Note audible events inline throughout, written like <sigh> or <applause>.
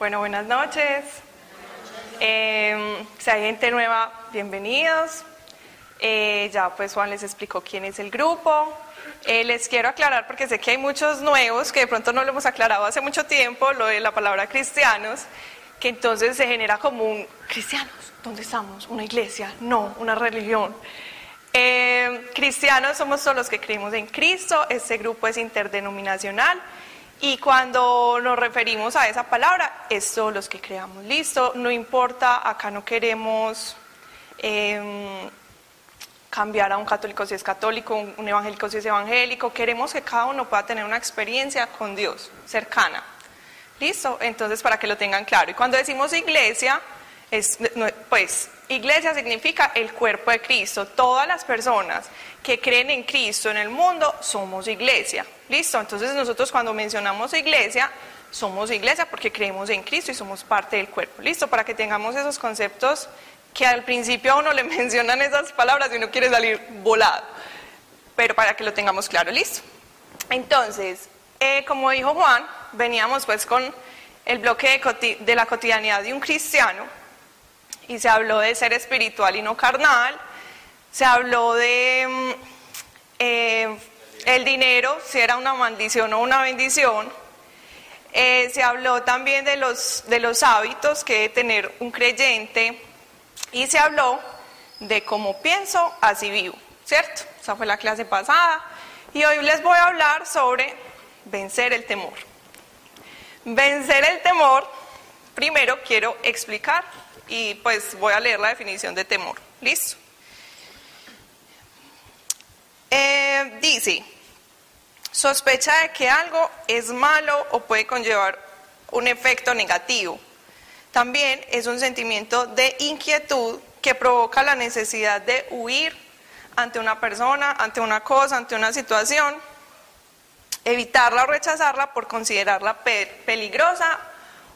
Bueno, buenas noches. Eh, si hay gente nueva, bienvenidos. Eh, ya pues Juan les explicó quién es el grupo. Eh, les quiero aclarar porque sé que hay muchos nuevos que de pronto no lo hemos aclarado hace mucho tiempo, lo de la palabra cristianos, que entonces se genera como un cristianos, ¿dónde estamos? ¿Una iglesia? No, una religión. Eh, cristianos somos todos los que creemos en Cristo, este grupo es interdenominacional y cuando nos referimos a esa palabra es todos los que creamos. Listo, no importa, acá no queremos em, cambiar a un católico si es católico, un, evangélico si es evangélico, queremos que cada uno pueda tener una experiencia con Dios cercana. Listo, entonces para que lo tengan claro. Y cuando decimos iglesia, es, pues iglesia significa el cuerpo de Cristo. Todas las personas que creen en Cristo en el mundo somos iglesia. Listo, entonces nosotros cuando mencionamos iglesia, somos iglesia porque creemos en Cristo y somos parte del cuerpo. Listo, para que tengamos esos conceptos que al principio a uno le <laughs> mencionan esas palabras y uno quiere salir volado. Pero para que lo tengamos claro, listo. Entonces, eh, como dijo Juan, veníamos pues con el bloque de, de la cotidianidad de un cristiano y se habló de ser espiritual y no carnal, se habló de eh, el dinero, si era una maldición o una bendición, eh, se habló también de los, de los hábitos que debe tener un creyente y se habló de cómo pienso, así vivo, ¿cierto? Esa fue la clase pasada y hoy les voy a hablar sobre vencer el temor. Vencer el temor, primero quiero explicar y pues voy a leer la definición de temor. ¿Listo? Eh, dice, sospecha de que algo es malo o puede conllevar un efecto negativo. También es un sentimiento de inquietud que provoca la necesidad de huir ante una persona, ante una cosa, ante una situación, evitarla o rechazarla por considerarla peligrosa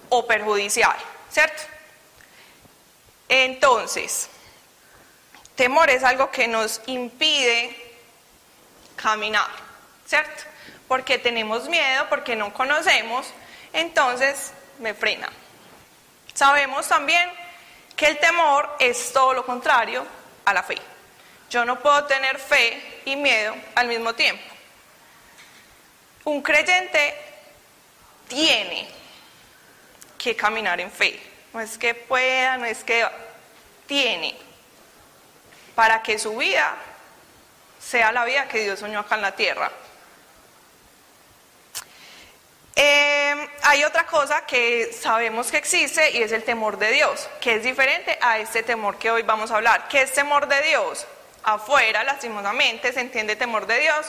o perjudicial, ¿cierto? Entonces, temor es algo que nos impide caminar, ¿cierto? Porque tenemos miedo, porque no conocemos, entonces me frena. Sabemos también que el temor es todo lo contrario a la fe. Yo no puedo tener fe y miedo al mismo tiempo. Un creyente tiene que caminar en fe. No es que pueda, no es que tiene para que su vida sea la vida que Dios soñó acá en la tierra. Eh, hay otra cosa que sabemos que existe y es el temor de Dios, que es diferente a este temor que hoy vamos a hablar. ¿Qué es temor de Dios? Afuera, lastimosamente, se entiende temor de Dios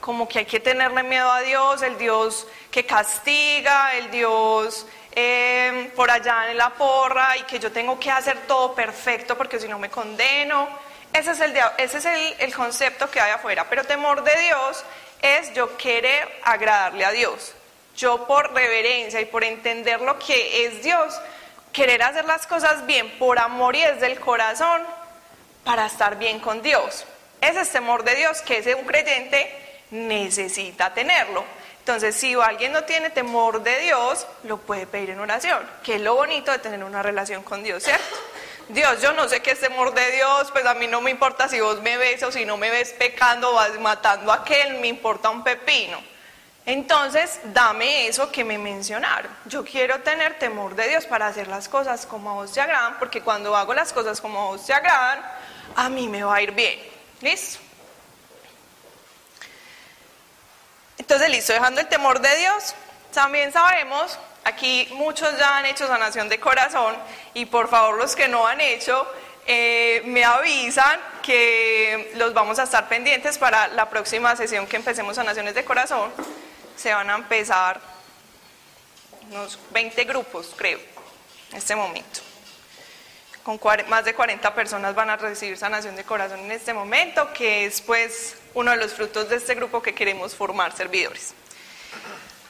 como que hay que tenerle miedo a Dios, el Dios que castiga, el Dios eh, por allá en la porra y que yo tengo que hacer todo perfecto porque si no me condeno. Ese es, el, ese es el, el concepto que hay afuera. Pero temor de Dios es yo querer agradarle a Dios. Yo por reverencia y por entender lo que es Dios, querer hacer las cosas bien por amor y desde el corazón para estar bien con Dios. Ese es temor de Dios que ese un creyente necesita tenerlo. Entonces, si alguien no tiene temor de Dios, lo puede pedir en oración, que es lo bonito de tener una relación con Dios, ¿cierto? Dios, yo no sé qué es temor de Dios, pues a mí no me importa si vos me ves o si no me ves pecando o matando a aquel, me importa un pepino. Entonces, dame eso que me mencionaron. Yo quiero tener temor de Dios para hacer las cosas como a vos te agradan, porque cuando hago las cosas como a vos te agradan, a mí me va a ir bien. ¿Listo? Entonces, listo, dejando el temor de Dios, también sabemos, aquí muchos ya han hecho sanación de corazón y por favor los que no han hecho, eh, me avisan que los vamos a estar pendientes para la próxima sesión que empecemos sanaciones de corazón. Se van a empezar unos 20 grupos, creo, en este momento. Con más de 40 personas van a recibir sanación de corazón en este momento, que es pues uno de los frutos de este grupo que queremos formar servidores.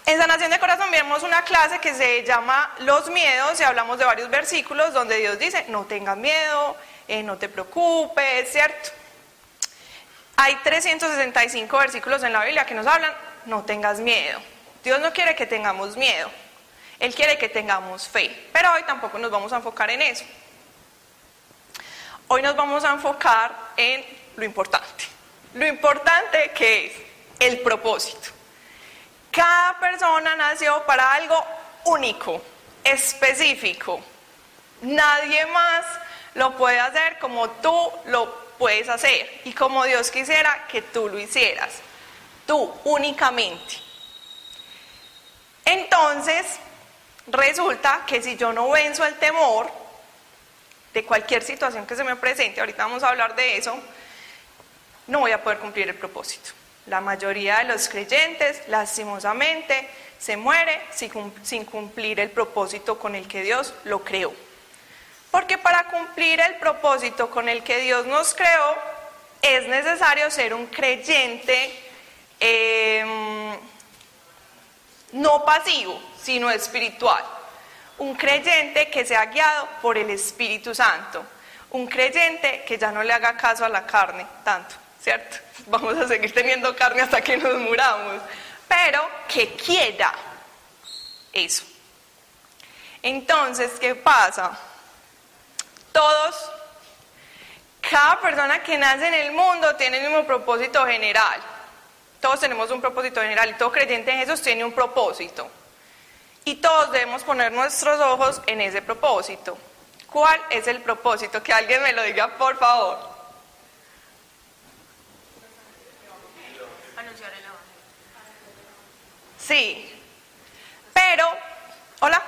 En sanación de corazón vemos una clase que se llama Los miedos y hablamos de varios versículos donde Dios dice, no tengas miedo, eh, no te preocupes, ¿cierto? Hay 365 versículos en la Biblia que nos hablan, no tengas miedo. Dios no quiere que tengamos miedo. Él quiere que tengamos fe, pero hoy tampoco nos vamos a enfocar en eso. Hoy nos vamos a enfocar en lo importante. Lo importante que es el propósito. Cada persona nació para algo único, específico. Nadie más lo puede hacer como tú lo puedes hacer y como Dios quisiera que tú lo hicieras. Tú únicamente. Entonces, resulta que si yo no venzo el temor de cualquier situación que se me presente, ahorita vamos a hablar de eso, no voy a poder cumplir el propósito. La mayoría de los creyentes, lastimosamente, se muere sin cumplir el propósito con el que Dios lo creó. Porque para cumplir el propósito con el que Dios nos creó, es necesario ser un creyente em, no pasivo, sino espiritual. Un creyente que sea guiado por el Espíritu Santo. Un creyente que ya no le haga caso a la carne tanto, ¿cierto? Vamos a seguir teniendo carne hasta que nos muramos. Pero que quiera eso. Entonces, ¿qué pasa? Todos, cada persona que nace en el mundo tiene el mismo propósito general. Todos tenemos un propósito general y todo creyente en Jesús tiene un propósito. Y todos debemos poner nuestros ojos en ese propósito. ¿Cuál es el propósito? Que alguien me lo diga, por favor. Anunciar el Sí. Pero, hola.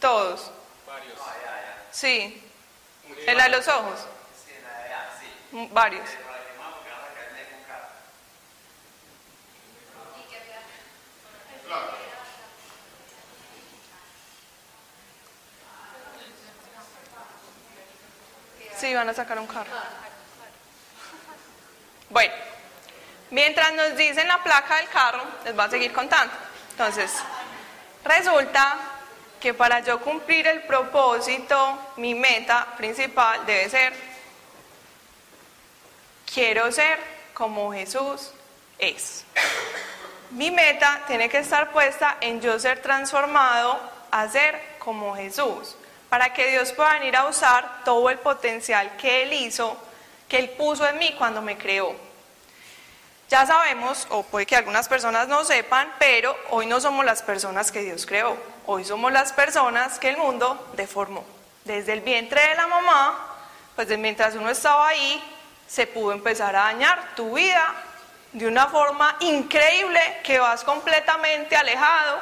Todos. Varios. Sí. ¿En la de los ojos? Sí, en la de allá, sí. Varios. Sí, van a sacar un carro. Bueno, mientras nos dicen la placa del carro, les voy a seguir contando. Entonces, resulta que para yo cumplir el propósito, mi meta principal debe ser, quiero ser como Jesús es. Mi meta tiene que estar puesta en yo ser transformado a ser como Jesús, para que Dios pueda venir a usar todo el potencial que Él hizo, que Él puso en mí cuando me creó. Ya sabemos, o puede que algunas personas no sepan, pero hoy no somos las personas que Dios creó, hoy somos las personas que el mundo deformó. Desde el vientre de la mamá, pues mientras uno estaba ahí, se pudo empezar a dañar tu vida de una forma increíble que vas completamente alejado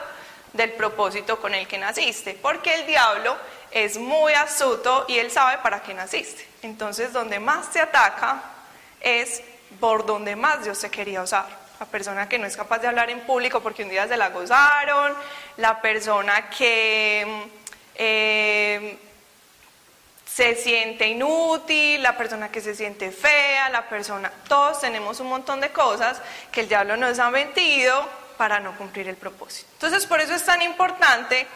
del propósito con el que naciste, porque el diablo es muy astuto y él sabe para qué naciste. Entonces, donde más te ataca es por donde más Dios se quería usar. La persona que no es capaz de hablar en público porque un día se la gozaron, la persona que eh, se siente inútil, la persona que se siente fea, la persona, todos tenemos un montón de cosas que el diablo nos ha mentido para no cumplir el propósito. Entonces por eso es tan importante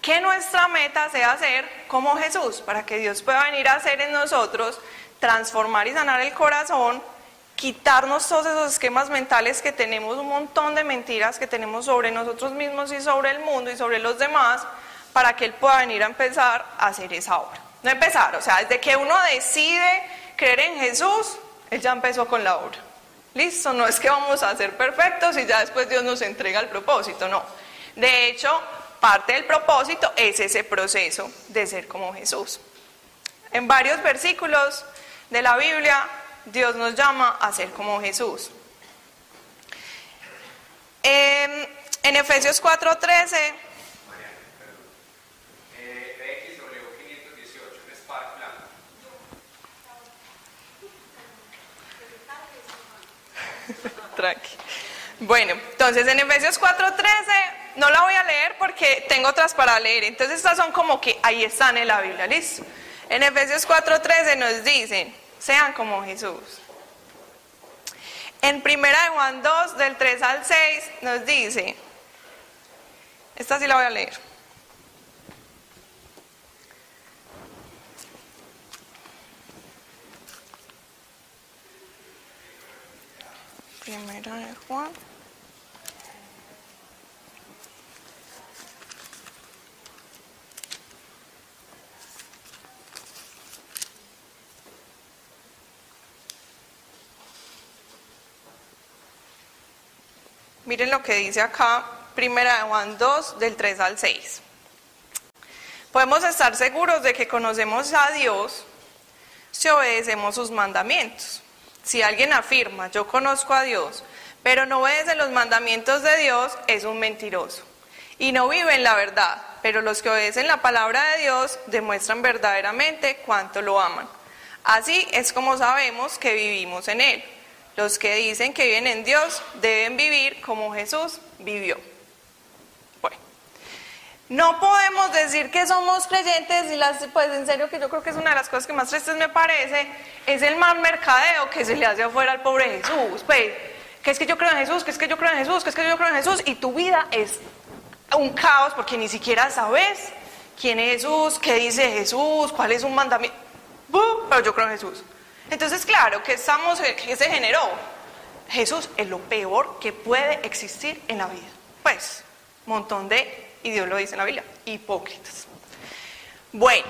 que nuestra meta sea ser como Jesús, para que Dios pueda venir a hacer en nosotros, transformar y sanar el corazón quitarnos todos esos esquemas mentales que tenemos, un montón de mentiras que tenemos sobre nosotros mismos y sobre el mundo y sobre los demás, para que Él pueda venir a empezar a hacer esa obra. No empezar, o sea, desde que uno decide creer en Jesús, Él ya empezó con la obra. Listo, no es que vamos a ser perfectos y ya después Dios nos entrega el propósito, no. De hecho, parte del propósito es ese proceso de ser como Jesús. En varios versículos de la Biblia Dios nos llama a ser como Jesús. en Efesios 4:13 <laughs> Tranqui. Bueno, entonces en Efesios 4:13 no la voy a leer porque tengo otras para leer. Entonces estas son como que ahí están en la Biblia, ¿listo? En Efesios 4:13 nos dicen, sean como Jesús. En 1 Juan 2, del 3 al 6, nos dice, esta sí la voy a leer. Primera de Juan. Miren lo que dice acá, primera Juan 2, del 3 al 6. Podemos estar seguros de que conocemos a Dios si obedecemos sus mandamientos. Si alguien afirma, yo conozco a Dios, pero no obedece los mandamientos de Dios, es un mentiroso. Y no vive en la verdad, pero los que obedecen la palabra de Dios demuestran verdaderamente cuánto lo aman. Así es como sabemos que vivimos en Él. Los que dicen que viven en Dios deben vivir como Jesús vivió. Bueno, no podemos decir que somos creyentes y las, pues en serio que yo creo que es una de las cosas que más tristes me parece, es el mal mercadeo que se le hace afuera al pobre Jesús. Pues, que es que yo creo en Jesús, que es que yo creo en Jesús, que es que yo creo en Jesús, y tu vida es un caos porque ni siquiera sabes quién es Jesús, qué dice Jesús, cuál es un mandamiento. Pero yo creo en Jesús. Entonces, claro, ¿qué, estamos, qué se generó? Jesús es lo peor que puede existir en la vida. Pues, montón de, y Dios lo dice en la Biblia, hipócritas. Bueno,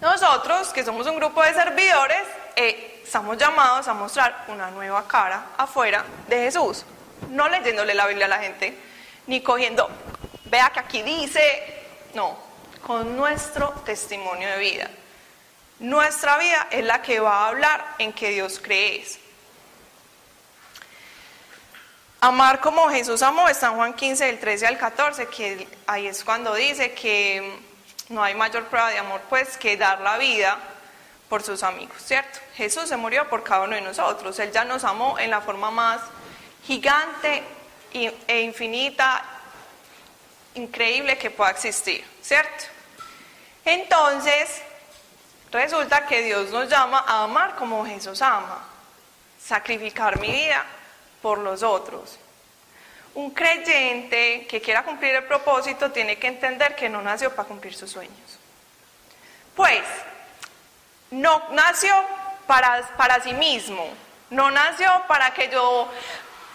nosotros, que somos un grupo de servidores, eh, estamos llamados a mostrar una nueva cara afuera de Jesús. No leyéndole la Biblia a la gente, ni cogiendo, vea que aquí dice, no, con nuestro testimonio de vida. Nuestra vida es la que va a hablar en que Dios cree. Amar como Jesús amó está en Juan 15, del 13 al 14, que ahí es cuando dice que no hay mayor prueba de amor pues que dar la vida por sus amigos, ¿cierto? Jesús se murió por cada uno de nosotros, Él ya nos amó en la forma más gigante e infinita, increíble que pueda existir, ¿cierto? Entonces, resulta que Dios nos llama a amar como Jesús ama, sacrificar mi vida por los otros. Un creyente que quiera cumplir el propósito tiene que entender que no nació para cumplir sus sueños. Pues, no nació para, para sí mismo, no nació para que yo,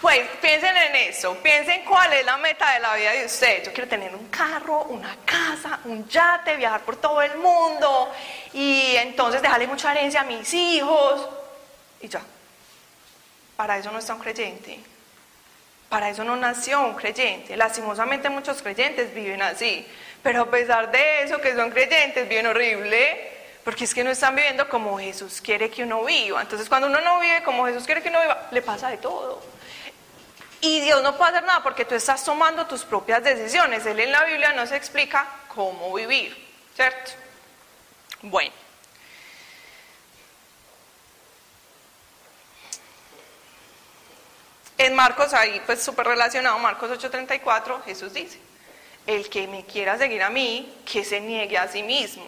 pues piensen en eso, piensen cuál es la meta de la vida de usted. Yo quiero tener un carro, una casa, un yate, viajar por todo el mundo y entonces dejarle mucha herencia a mis hijos y ya. Para eso no está un creyente. Para eso no nació un creyente. Lastimosamente muchos creyentes viven así. Pero a pesar de eso, que son creyentes, bien horrible. Porque es que no están viviendo como Jesús quiere que uno viva. Entonces cuando uno no vive como Jesús quiere que uno viva, le pasa de todo. Y Dios no puede hacer nada porque tú estás tomando tus propias decisiones. Él en la Biblia no se explica cómo vivir, ¿cierto? Bueno. En Marcos, ahí pues súper relacionado, Marcos 8:34, Jesús dice, el que me quiera seguir a mí, que se niegue a sí mismo,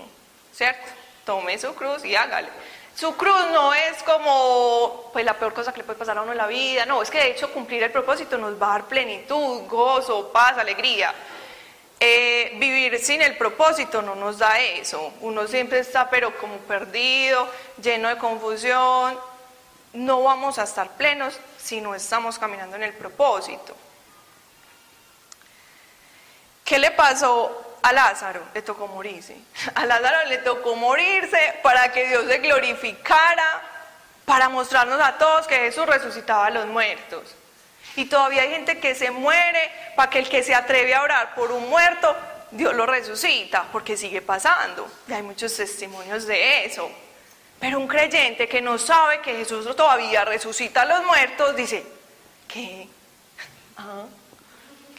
¿cierto? Tome su cruz y hágale. Su cruz no es como pues la peor cosa que le puede pasar a uno en la vida, no, es que de hecho cumplir el propósito nos va a dar plenitud, gozo, paz, alegría. Eh, vivir sin el propósito no nos da eso, uno siempre está pero como perdido, lleno de confusión, no vamos a estar plenos si no estamos caminando en el propósito. ¿Qué le pasó a Lázaro? Le tocó morirse. A Lázaro le tocó morirse para que Dios se glorificara, para mostrarnos a todos que Jesús resucitaba a los muertos. Y todavía hay gente que se muere para que el que se atreve a orar por un muerto, Dios lo resucita, porque sigue pasando. Y hay muchos testimonios de eso. Pero un creyente que no sabe que Jesús todavía resucita a los muertos, dice, ¿qué?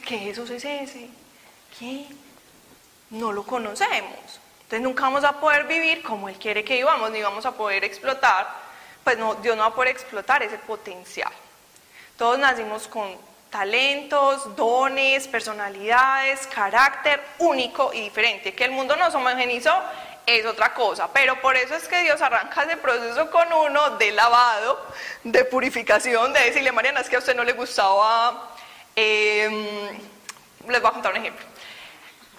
¿Qué Jesús es ese? ¿Qué? No lo conocemos. Entonces nunca vamos a poder vivir como Él quiere que vivamos, ni vamos a poder explotar, pues no, Dios no va a poder explotar ese potencial. Todos nacimos con talentos, dones, personalidades, carácter único y diferente. Que el mundo nos homogenizó es otra cosa, pero por eso es que Dios arranca ese proceso con uno de lavado, de purificación, de decirle, Mariana, es que a usted no le gustaba, em, les voy a contar un ejemplo.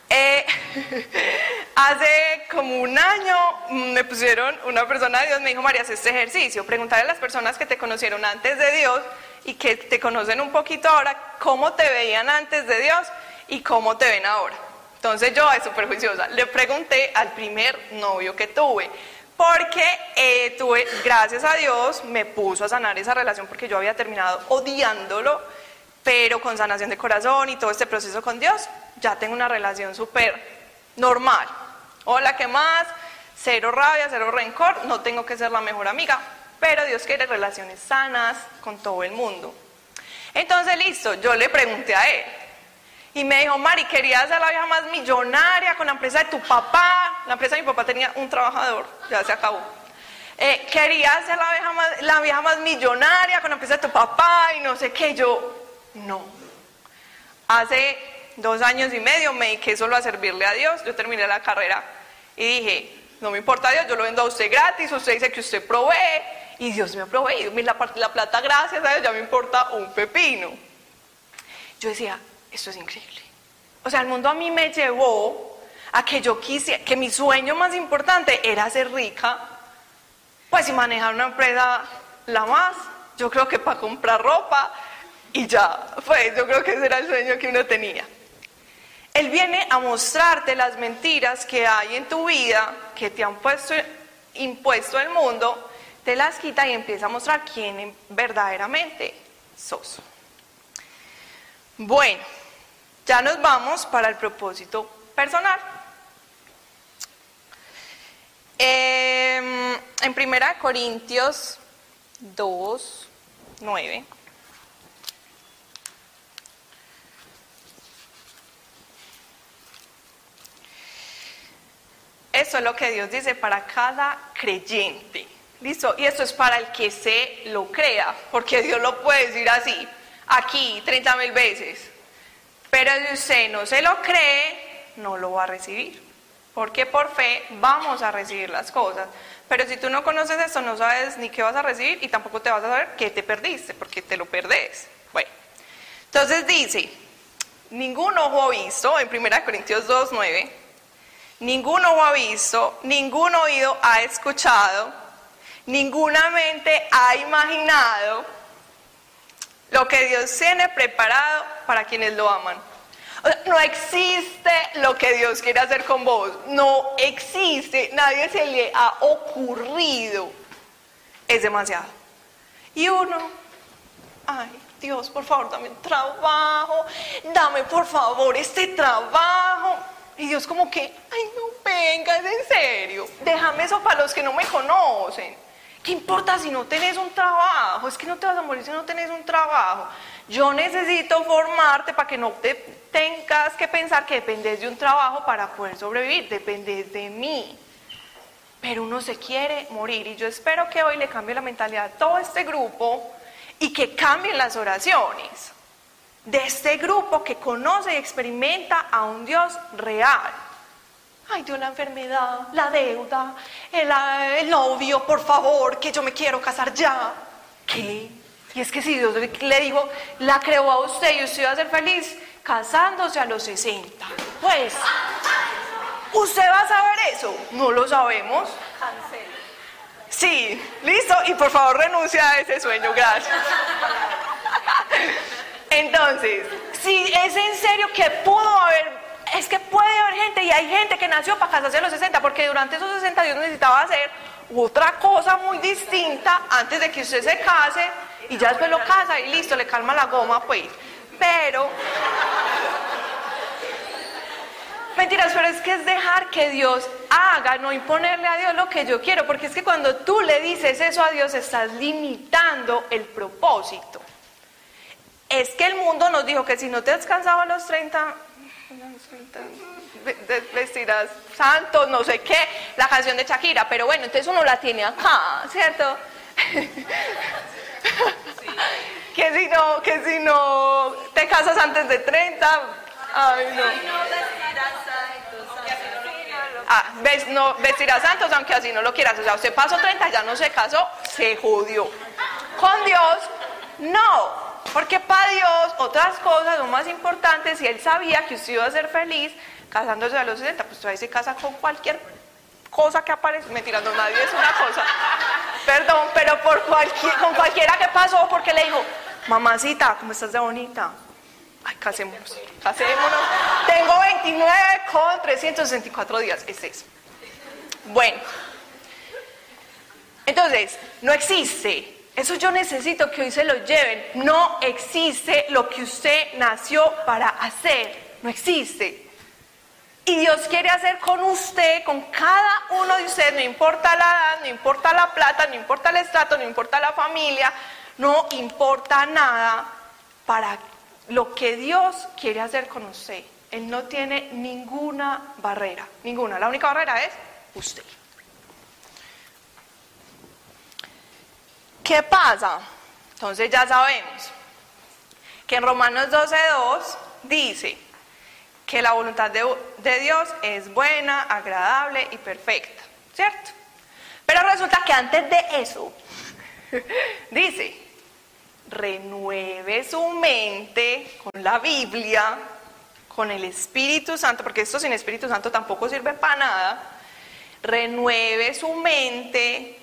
Eh, <laughs> hace como un año me pusieron, una persona de Dios me dijo, María, haz este ejercicio, preguntarle a las personas que te conocieron antes de Dios y que te conocen un poquito ahora, cómo te veían antes de Dios y cómo te ven ahora. Entonces yo, es súper juiciosa, le pregunté al primer novio que tuve, porque eh, tuve, gracias a Dios, me puso a sanar esa relación porque yo había terminado odiándolo, pero con sanación de corazón y todo este proceso con Dios, ya tengo una relación súper normal. Hola, ¿qué más? Cero rabia, cero rencor, no tengo que ser la mejor amiga, pero Dios quiere relaciones sanas con todo el mundo. Entonces, listo, yo le pregunté a él, y me dijo, Mari, quería ser la vieja más millonaria con la empresa de tu papá. La empresa de mi papá tenía un trabajador, ya se acabó. Eh, quería ser la vieja, más, la vieja más millonaria con la empresa de tu papá y no sé qué. Yo, no. Hace dos años y medio me dediqué solo a servirle a Dios. Yo terminé la carrera y dije, no me importa Dios, yo lo vendo a usted gratis. Usted dice que usted provee y Dios me ha proveído. La, la plata, gracias a Dios, ya me importa un pepino. Yo decía, esto es increíble. O sea, el mundo a mí me llevó a que yo quise, que mi sueño más importante era ser rica, pues y manejar una empresa la más, yo creo que para comprar ropa y ya, pues yo creo que ese era el sueño que uno tenía. Él viene a mostrarte las mentiras que hay en tu vida, que te han puesto, impuesto el mundo, te las quita y empieza a mostrar quién verdaderamente sos. Bueno, ya nos vamos para el propósito personal. Eh, en 1 Corintios 2, 9. Eso es lo que Dios dice para cada creyente. ¿Listo? Y esto es para el que se lo crea, porque Dios lo puede decir así aquí 30 mil veces. Pero si usted no se lo cree, no lo va a recibir. Porque por fe vamos a recibir las cosas. Pero si tú no conoces esto, no sabes ni qué vas a recibir y tampoco te vas a saber qué te perdiste, porque te lo perdés. Bueno, entonces dice, ningún ojo visto, en 1 Corintios 2, 9, ningún ojo ha visto, ningún oído ha escuchado, ninguna mente ha imaginado lo que Dios tiene preparado para quienes lo aman. no existe lo que Dios quiere hacer con vos. No existe. Nadie se le ha ocurrido. Es demasiado. Y uno, ay, Dios, por favor, dame trabajo. Dame, por favor, este trabajo. Y Dios como que, ay, no vengas, en serio. Déjame eso para los que no me conocen. ¿Qué importa si no tenés un trabajo? Es que no te vas a morir si no tenés un trabajo. Yo necesito formarte para que no te tengas que pensar que dependes de un trabajo para poder sobrevivir, dependes de mí. Pero uno se quiere morir y yo espero que hoy le cambie la mentalidad a todo este grupo y que cambien las oraciones de este grupo que conoce y experimenta a un Dios real Ay, Dios, la enfermedad, la deuda, el, novio, por favor, que yo me quiero casar ya. ¿Qué? Y es que si Dios le dijo, la creó a usted y usted va a ser feliz casándose a los 60. Pues, ¿usted va a saber eso? No lo sabemos. Sí, listo. Y por favor renuncia a ese sueño, gracias. Entonces, si es en serio que pudo haber es que puede haber gente y hay gente que nació para casarse a los 60, porque durante esos 60 Dios necesitaba hacer otra cosa muy distinta antes de que usted se case y ya después lo casa y listo, le calma la goma, pues. Pero, mentiras, pero es que es dejar que Dios haga, no imponerle a Dios lo que yo quiero, porque es que cuando tú le dices eso a Dios estás limitando el propósito. Es que el mundo nos dijo que si no te has cansado a los 30, vestirás santos, no sé qué, la canción de Shakira, pero bueno, entonces uno la tiene acá, ¿cierto? <laughs> que si no, que si no te casas antes de 30, ay no. Ah, ves, no, vestirás santos aunque así no lo quieras. O sea, usted pasó 30, ya no se casó, se jodió. Con Dios, no. Porque para Dios otras cosas son más importantes y Él sabía que usted iba a ser feliz casándose a los 60, pues todavía se casa con cualquier cosa que aparece. Mentira, no, nadie es una cosa. Perdón, pero por cualquier, con cualquiera que pasó, porque le dijo, mamacita, ¿cómo estás de bonita? Ay, casémonos, casémonos. Tengo 29 con 364 días, es eso. Bueno, entonces, no existe. Eso yo necesito que hoy se lo lleven. No existe lo que usted nació para hacer. No existe. Y Dios quiere hacer con usted, con cada uno de ustedes, no importa la edad, no importa la plata, no importa el estrato, no importa la familia, no importa nada para lo que Dios quiere hacer con usted. Él no tiene ninguna barrera, ninguna. La única barrera es usted. ¿Qué pasa? Entonces ya sabemos que en Romanos 12.2 dice que la voluntad de, de, Dios es buena, agradable y perfecta, ¿cierto? Pero resulta que antes de eso <laughs> dice, renueve su mente con la Biblia, con el Espíritu Santo, porque esto sin Espíritu Santo tampoco sirve para nada, renueve su mente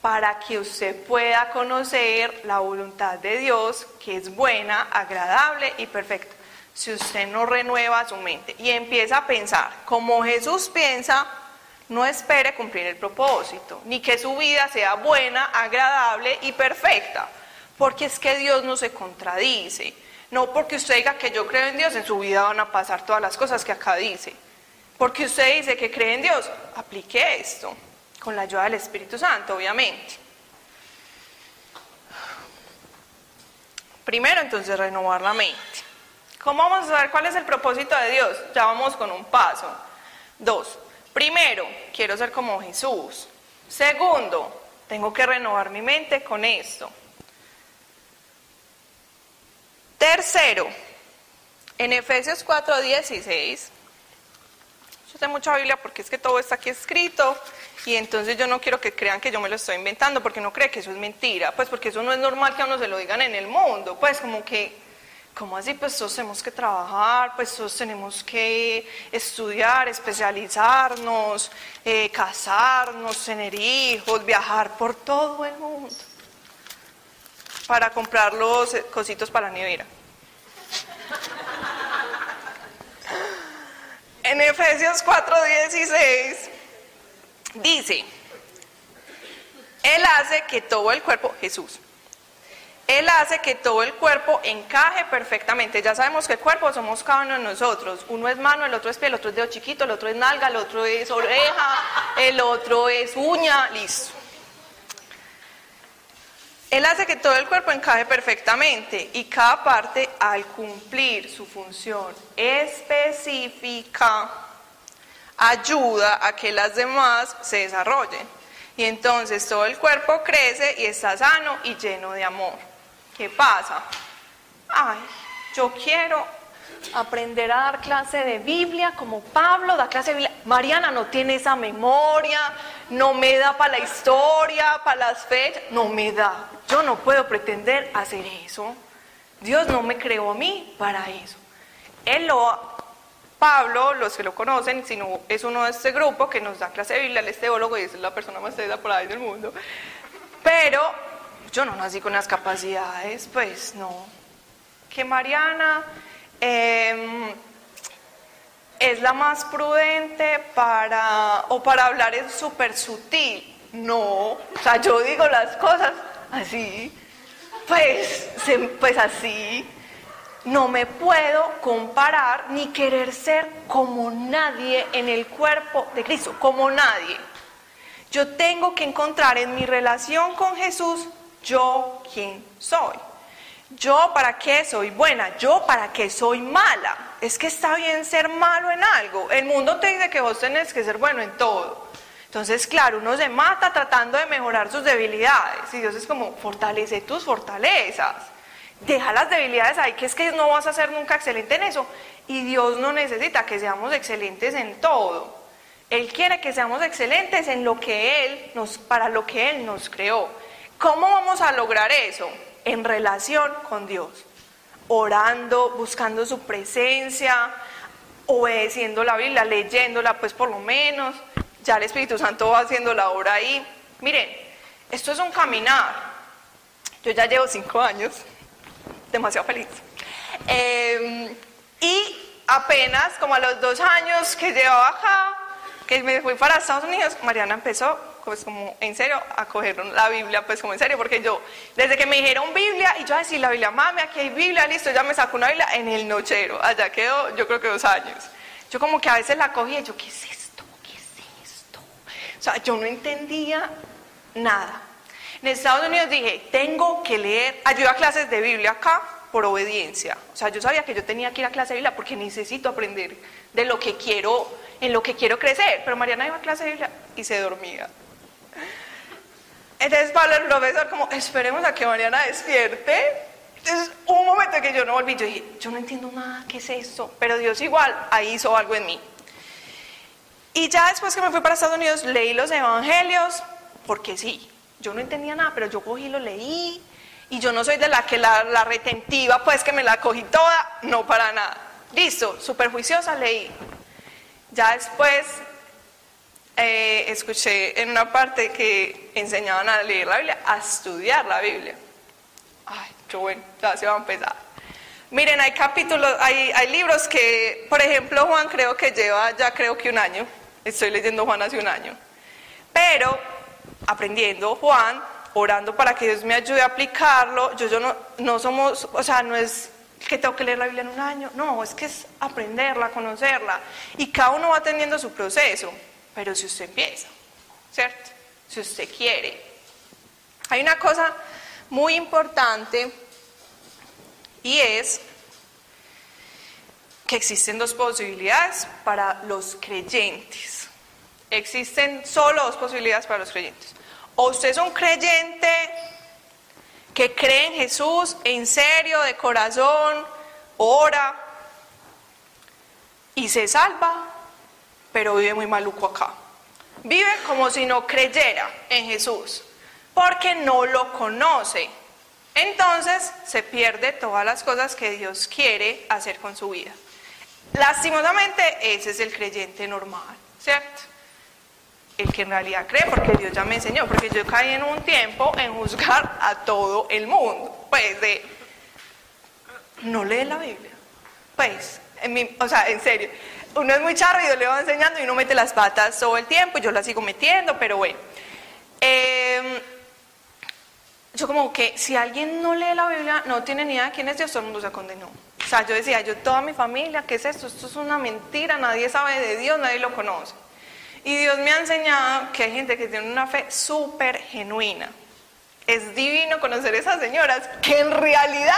para que usted pueda conocer la voluntad de Dios, que es buena, agradable y perfecta. Si usted no renueva su mente y empieza a pensar como Jesús piensa, no espere cumplir el propósito, ni que su vida sea buena, agradable y perfecta, porque es que Dios no se contradice. No porque usted diga que yo creo en Dios, en su vida van a pasar todas las cosas que acá dice. Porque usted dice que cree en Dios, aplique esto con la ayuda del Espíritu Santo, obviamente. Primero, entonces, renovar la mente. ¿Cómo vamos a saber cuál es el propósito de Dios? Ya vamos con un paso. Dos, primero, quiero ser como Jesús. Segundo, tengo que renovar mi mente con esto. Tercero, en Efesios 4:16, yo sé mucha Biblia porque es que todo está aquí escrito y entonces yo no quiero que crean que yo me lo estoy inventando porque no cree que eso es mentira, pues porque eso no es normal que a uno se lo digan en el mundo, pues como que, como así? Pues todos tenemos que trabajar, pues todos tenemos que estudiar, especializarnos, eh, casarnos, tener hijos, viajar por todo el mundo para comprar los cositos para la nevera. En Efesios 4:16 Dice, Él hace que todo el cuerpo, Jesús, Él hace que todo el cuerpo encaje perfectamente. Ya sabemos que el cuerpo somos cada uno de nosotros. Uno es mano, el otro es pie, el otro es dedo chiquito, el otro es nalga, el otro es oreja, el otro es uña, listo. Él hace que todo el cuerpo encaje perfectamente y cada parte al cumplir su función específica ayuda a que las demás se desarrollen. Y entonces todo el cuerpo crece y está sano y lleno de amor. ¿Qué pasa? Ay, yo quiero aprender a dar clase de Biblia como Pablo da clase de Biblia. Mariana no tiene esa memoria, no me da para la historia, para las fechas, no me da. Yo no puedo pretender hacer eso. Dios no me creó a mí para eso. Él lo Pablo, los que lo conocen, sino es uno de este grupo que nos da clase de Biblia, el es teólogo y es la persona más teóloga por ahí del mundo. Pero yo no nací con las capacidades, pues no. Que Mariana em, es la más prudente para, o para hablar es súper sutil. No, o sea, yo digo las cosas así, pues, pues así no me puedo comparar ni querer ser como nadie en el cuerpo de Cristo, como nadie. Yo tengo que encontrar en mi relación con Jesús yo quién soy. Yo para qué soy buena, yo para qué soy mala. Es que está bien ser malo en algo. El mundo te dice que vos tenés que ser bueno en todo. Entonces, claro, uno se mata tratando de mejorar sus debilidades. Y Dios es como, fortalece tus fortalezas deja las debilidades ahí, que es que no vas a ser nunca excelente en eso. Y Dios no necesita que seamos excelentes en todo. Él quiere que seamos excelentes en lo que Él nos, para lo que Él nos creó. ¿Cómo vamos a lograr eso? En relación con Dios, orando, buscando su presencia, obedeciendo la Biblia, leyéndola, pues por lo menos. Ya el Espíritu Santo va haciendo la obra ahí. Miren, esto es un caminar. Yo ya llevo cinco años, demasiado feliz. Em, y apenas como a los dos años que llevaba acá, que me fui para Estados Unidos, Mariana empezó pues como en serio a coger la Biblia pues como en serio, porque yo desde que me dijeron Biblia y yo a decir la Biblia, mami, aquí hay Biblia, listo, ya me saco una Biblia en el nochero, allá quedó yo creo que dos años. Yo como que a veces la cogía y yo, ¿qué es esto? ¿Qué es esto? O sea, yo no entendía nada. En Estados Unidos dije, tengo que leer, ayuda a clases de Biblia acá por obediencia. O sea, yo sabía que yo tenía que ir a clase de Biblia porque necesito aprender de lo que quiero, en lo que quiero crecer. Pero Mariana iba a clase de Biblia y se dormía. Entonces Pablo el profesor como, esperemos a que Mariana despierte. Entonces un momento que yo no volví, yo dije, yo no entiendo nada, ¿qué es esto? Pero Dios igual, ahí hizo algo en mí. Y ya después que me fui para Estados Unidos, leí los evangelios, porque sí, yo no entendía nada, pero yo cogí lo leí. Y yo no soy de la que la, la retentiva, pues que me la cogí toda, no para nada. Listo, super juiciosa leí. Ya después eh, escuché en una parte que enseñaban a leer la Biblia, a estudiar la Biblia. Ay, qué bueno, ya se va a empezar. Miren, hay capítulos, hay, hay libros que, por ejemplo, Juan creo que lleva ya creo que un año. Estoy leyendo Juan hace un año. Pero aprendiendo Juan, orando para que Dios me ayude a aplicarlo, yo, yo no, no somos, o sea, no es que tengo que leer la Biblia en un año, no, es que es aprenderla, conocerla. Y cada uno va teniendo su proceso. Pero si usted empieza, ¿cierto? Si usted quiere. Hay una cosa muy importante y es que existen dos posibilidades para los creyentes. Existen solo dos posibilidades para los creyentes. O usted es un creyente que cree en Jesús en serio, de corazón, ora y se salva, pero vive muy maluco acá. Vive como si no creyera en Jesús, porque no lo conoce. Entonces se pierde todas las cosas que Dios quiere hacer con su vida. Lastimosamente, ese es el creyente normal, ¿cierto? El que en realidad cree, porque Dios ya me enseñó, porque yo caí en un tiempo en juzgar a todo el mundo, pues de, no lee la Biblia, pues, en o sea, en serio, uno es muy charro y yo le va enseñando y uno mete las patas todo el tiempo y yo las sigo metiendo, pero bueno. Em, yo como que si alguien no lee la Biblia, no tiene ni idea de quién es Dios, todo el mundo se condenó. O sea, yo decía, yo toda mi familia, ¿qué es esto? Esto es una mentira, nadie sabe de Dios, nadie lo conoce. Y Dios me ha enseñado que hay gente que tiene una fe súper genuina. Es divino conocer esas señoras que en realidad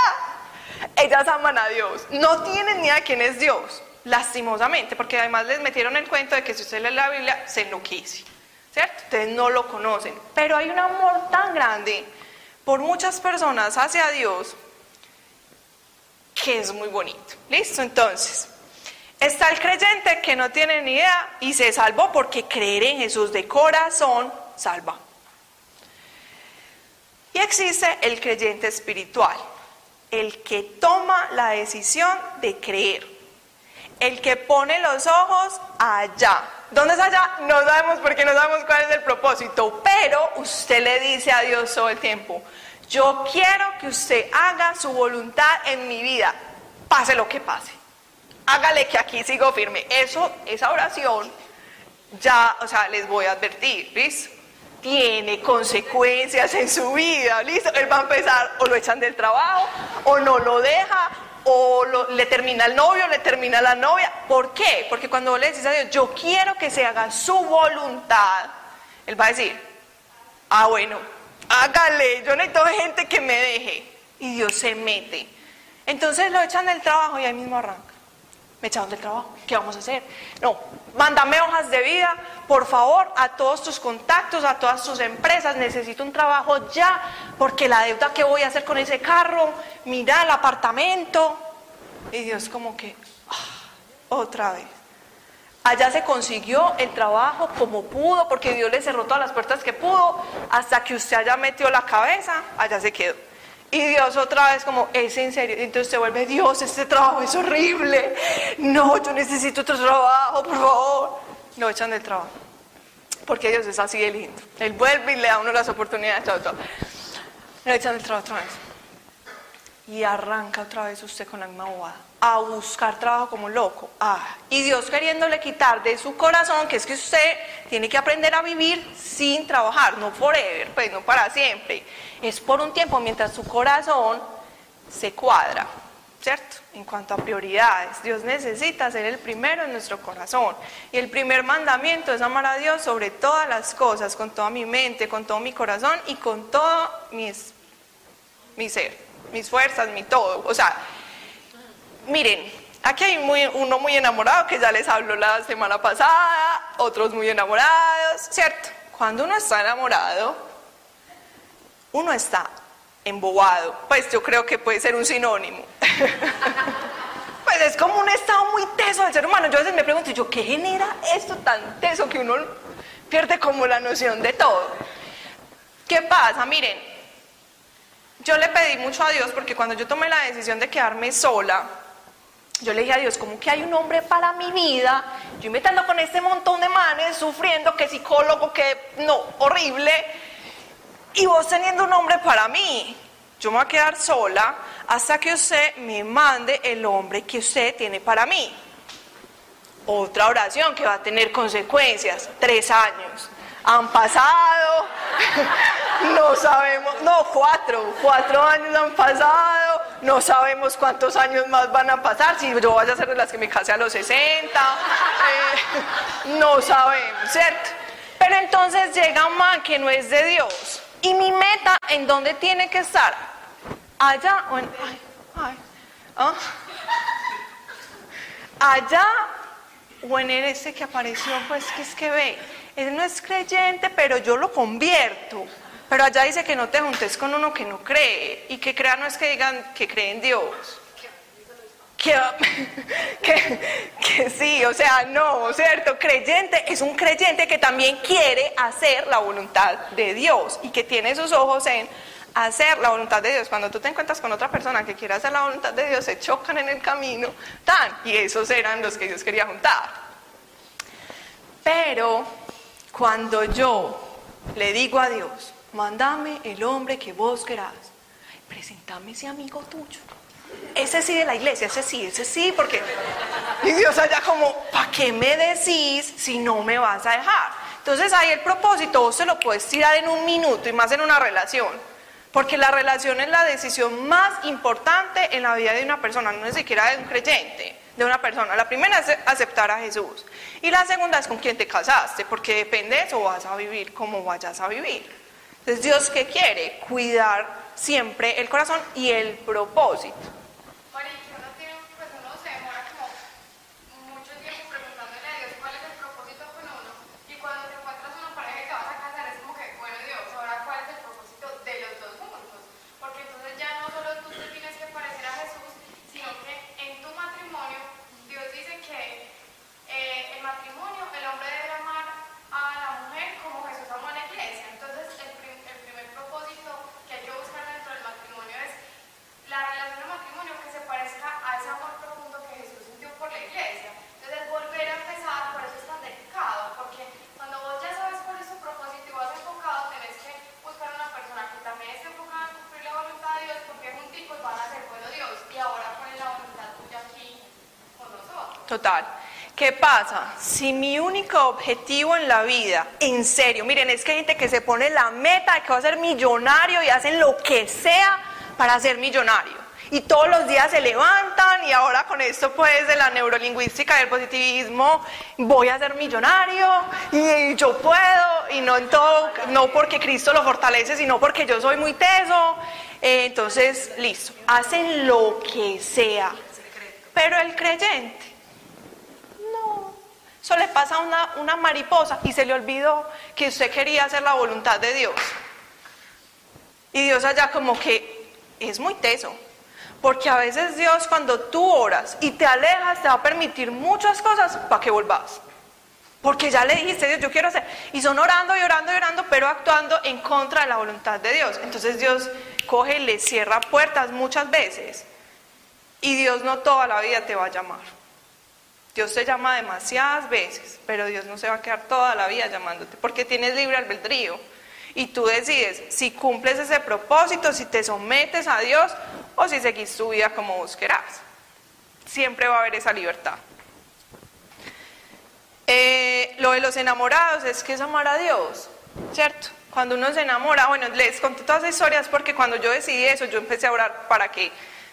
ellas aman a Dios, no tienen ni idea de quién es Dios lastimosamente, porque además les metieron el cuento de que si usted lee la Biblia se enloquece, ¿cierto? Ustedes no lo conocen, pero hay un amor tan grande por muchas personas hacia Dios que es muy bonito. ¿Listo? Entonces, está el creyente que no tiene ni idea y se salvó porque creer en Jesús de corazón salva. Y existe el creyente espiritual, el que toma la decisión de creer el que pone los ojos allá. ¿Dónde es allá? No sabemos porque no sabemos cuál es el propósito, pero usted le dice a Dios todo el tiempo, yo quiero que usted haga su voluntad en mi vida, pase lo que pase. Hágale que aquí sigo firme. Eso, esa oración, ya, o sea, les voy a advertir, ¿listo? Tiene consecuencias en su vida, ¿listo? Él va a empezar, o lo echan del trabajo, o no lo deja, o le termina el novio, le termina la novia. ¿Por qué? Porque cuando le dices a Dios, yo quiero que se haga su voluntad, Él va a decir, ah, bueno, hágale, yo necesito gente que me deje. Y Dios se mete. Entonces lo echan del trabajo y ahí mismo arranca. Me echaron del trabajo, ¿qué vamos a hacer? No, mándame hojas de vida, por favor, a todos tus contactos, a todas tus empresas, necesito un trabajo ya, porque la deuda que voy a hacer con ese carro, mira el apartamento. Y Dios como que, ah, otra vez. Allá se consiguió el trabajo como pudo, porque Dios le cerró todas las puertas que pudo, hasta que usted haya metido la cabeza, allá se quedó. Y Dios otra vez como, es en serio. Y entonces se vuelve, Dios, este trabajo es horrible. No, yo necesito otro trabajo, por favor. Lo echan del trabajo. Porque Dios es así de lindo. Él vuelve y le da a uno las oportunidades. Todo, todo. Lo echan del trabajo otra vez. Y arranca otra vez usted con la misma bobada. A buscar trabajo como loco. Ah, y Dios queriéndole quitar de su corazón que es que usted tiene que aprender a vivir sin trabajar, no forever, pues no para siempre. Es por un tiempo mientras su corazón se cuadra, ¿cierto? En cuanto a prioridades, Dios necesita ser el primero en nuestro corazón. Y el primer mandamiento es amar a Dios sobre todas las cosas, con toda mi mente, con todo mi corazón y con todo mi, mi ser mis fuerzas, mi todo. O sea, miren, aquí hay muy, uno muy enamorado que ya les habló la semana pasada, otros muy enamorados, ¿cierto? Cuando uno está enamorado, uno está embobado. Pues yo creo que puede ser un sinónimo. <laughs> pues es como un estado muy teso del ser humano. Yo a veces me pregunto, ¿yo qué genera esto tan teso que uno pierde como la noción de todo? ¿Qué pasa? Miren, yo le pedí mucho a Dios porque cuando yo tomé la decisión de quedarme sola, yo le dije a Dios, como que hay un hombre para mi vida? Yo inventando con este montón de manes, sufriendo, que psicólogo, que no, horrible. Y vos teniendo un hombre para mí, yo me voy a quedar sola hasta que usted me mande el hombre que usted tiene para mí. Otra oración que va a tener consecuencias, tres años han pasado, no sabemos, no, cuatro, cuatro años han pasado, no sabemos cuántos años más van a pasar, si yo vaya a ser de las que me case a los 60, eh, no sabemos, ¿cierto? Pero entonces llega un man que no es de Dios, y mi meta, ¿en dónde tiene que estar? Allá o en... Ay, ¿ah? Allá o en ese que apareció, pues que es que ve él no es creyente, pero yo lo convierto. Pero allá dice que no te juntes con uno que no cree. Y que crea no es que digan que cree en Dios. <laughs> Que, que, sí, o sea, no, ¿cierto? Creyente es un creyente que también quiere hacer la voluntad de Dios y que tiene sus ojos en hacer la voluntad de Dios. Cuando tú te encuentras con otra persona que quiere hacer la voluntad de Dios, se chocan en el camino, tan, y esos eran los que Dios quería juntar. Pero cuando yo le digo a Dios, mándame el hombre que vos querás, presentame ese amigo tuyo. Ese sí de la iglesia, ese sí, ese sí, porque y Dios allá como, ¿para qué me decís si no me vas a dejar? Entonces ahí el propósito vos se lo puedes tirar en un minuto y más en una relación. Porque la relación es la decisión más importante en la vida de una persona, no es siquiera de un creyente de una persona. La primera es aceptar a Jesús. Y la segunda es con quién te casaste, porque depende de eso vas a vivir como vayas a vivir. Entonces, Dios qué quiere? Cuidar siempre el corazón y el propósito. Total. ¿Qué pasa? Si mi único objetivo en la vida, en serio, miren, es que hay gente que se pone la meta de que va a ser millonario y hacen lo que sea para ser millonario. Y todos los días se levantan y ahora con esto pues de la neurolingüística y el positivismo voy a ser millonario y yo puedo y no en todo, no porque Cristo lo fortalece, sino porque yo soy muy teso. Eh, entonces, listo, hacen lo que sea. Pero el creyente eso le pasa a una, mariposa y se le olvidó que usted quería hacer la voluntad de Dios. Y Dios allá como que es muy teso. Porque a veces Dios cuando tú oras y te alejas te va a permitir muchas cosas para que volvás. Porque ya le dijiste, Dios, yo quiero hacer. Y son orando y orando y orando, pero actuando en contra de la voluntad de Dios. Entonces Dios coge y le cierra puertas muchas veces. Y Dios no toda la vida te va a llamar. Dios te llama demasiadas veces, pero Dios no se va a quedar toda la vida llamándote, porque tienes libre albedrío. Y tú decides si cumples ese propósito, si te sometes a Dios o si seguís tu vida como vos querás. Siempre va a haber esa libertad. Eh, lo de los enamorados es que es amar a Dios, ¿cierto? Cuando uno se enamora, bueno, les conté todas las historias porque cuando yo decidí eso, yo empecé a orar para que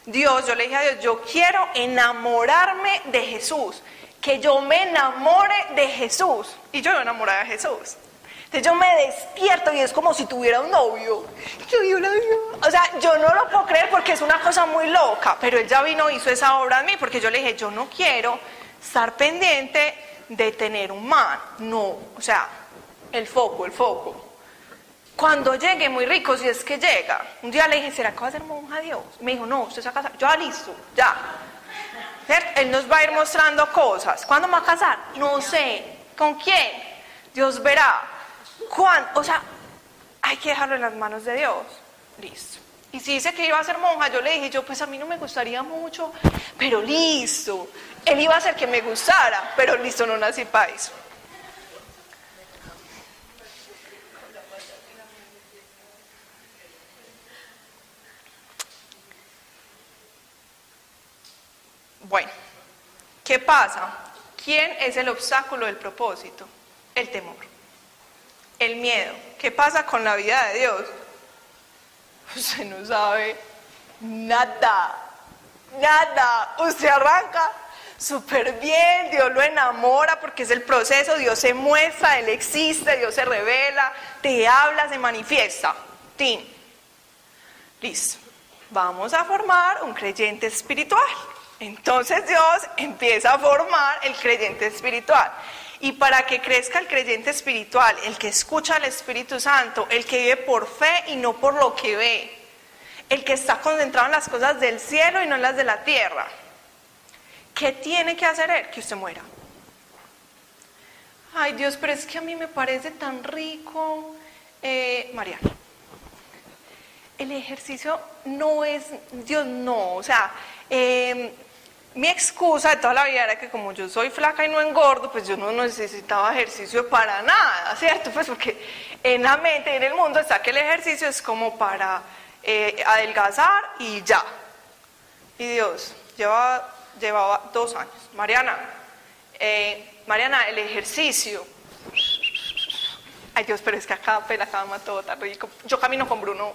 Dios, yo le dije a Dios, yo quiero enamorarme de Jesús, que yo me enamore de Jesús. Y yo me enamoré de Jesús. Entonces yo me despierto y es como si tuviera un novio. Yo O sea, yo no lo puedo creer porque es una cosa muy loca, pero él ya vino y hizo esa obra en mí porque yo le dije, yo no quiero estar pendiente de tener un man. No, o sea, el foco, el foco. Cuando llegue, muy rico, si es que llega. Un día le dije, ¿será que va a ser monja Dios? Me dijo, no, usted se va a casar. Yo, ah, listo, ya. Él nos va a ir mostrando cosas. ¿Cuándo me va a casar? No sé. ¿Con quién? Dios verá. ¿Cuándo? O sea, hay que dejarlo en las manos de Dios. Listo. Y si dice que iba a ser monja, yo le dije, yo pues a mí no me gustaría mucho, pero listo. Él iba a hacer que me gustara, pero listo, no nací para eso. Bueno, ¿qué pasa? ¿Quién es el obstáculo del propósito? El temor, el miedo. ¿Qué pasa con la vida de Dios? Usted no sabe nada, nada. Usted arranca súper bien, Dios lo enamora porque es el proceso, Dios se muestra, Él existe, Dios se revela, te habla, se manifiesta. Tim. Listo. Vamos a formar un creyente espiritual. Entonces Dios empieza a formar el creyente espiritual. Y para que crezca el creyente espiritual, el que escucha al Espíritu Santo, el que vive por fe y no por lo que ve, el que está concentrado en las cosas del cielo y no en las de la tierra, ¿qué tiene que hacer él? Que usted muera. Ay Dios, pero es que a mí me parece tan rico, eh. El ejercicio no es, Dios no, o sea, eh, mi excusa de toda la vida era que como yo soy flaca y no engordo, pues yo no necesitaba ejercicio para nada, ¿cierto? Pues porque en la mente, en el mundo está que el ejercicio es como para eh, adelgazar y ya. Y Dios, llevaba, llevaba dos años. Mariana, eh, Mariana, el ejercicio. Ay Dios, pero es que acá la cama todo está rico. Yo camino con Bruno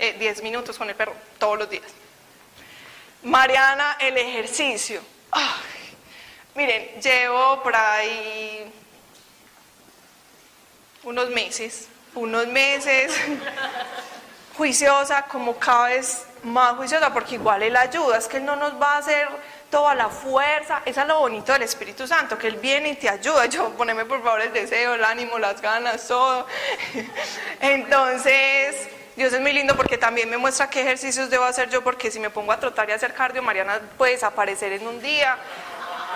10 eh, minutos con el perro todos los días. Mariana, el ejercicio. miren, llevo por ahí unos meses, unos meses <laughs> juiciosa, como cada vez más juiciosa, porque igual Él ayuda, es que Él no nos va a hacer toda la fuerza, eso es lo bonito del Espíritu Santo, que Él viene y te ayuda, yo poneme por favor el deseo, el ánimo, las ganas, todo. <laughs> Entonces, Dios es muy lindo porque también me muestra qué ejercicios debo hacer yo, porque si me pongo a trotar y a hacer cardio, Mariana puede desaparecer en un día.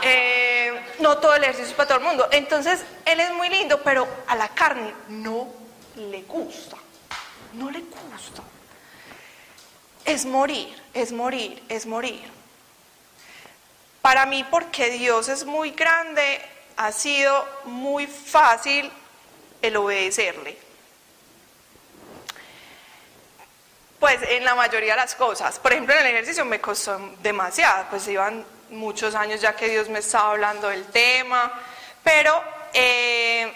Eh, no todo el ejercicio es para todo el mundo. Entonces, Él es muy lindo, pero a la carne no le gusta. No le gusta. Es morir, es morir, es morir. Para mí, porque Dios es muy grande, ha sido muy fácil el obedecerle. Pues en la mayoría de las cosas. Por ejemplo, en el ejercicio me costó demasiado, pues iban muchos años ya que Dios me estaba hablando del tema, pero eh,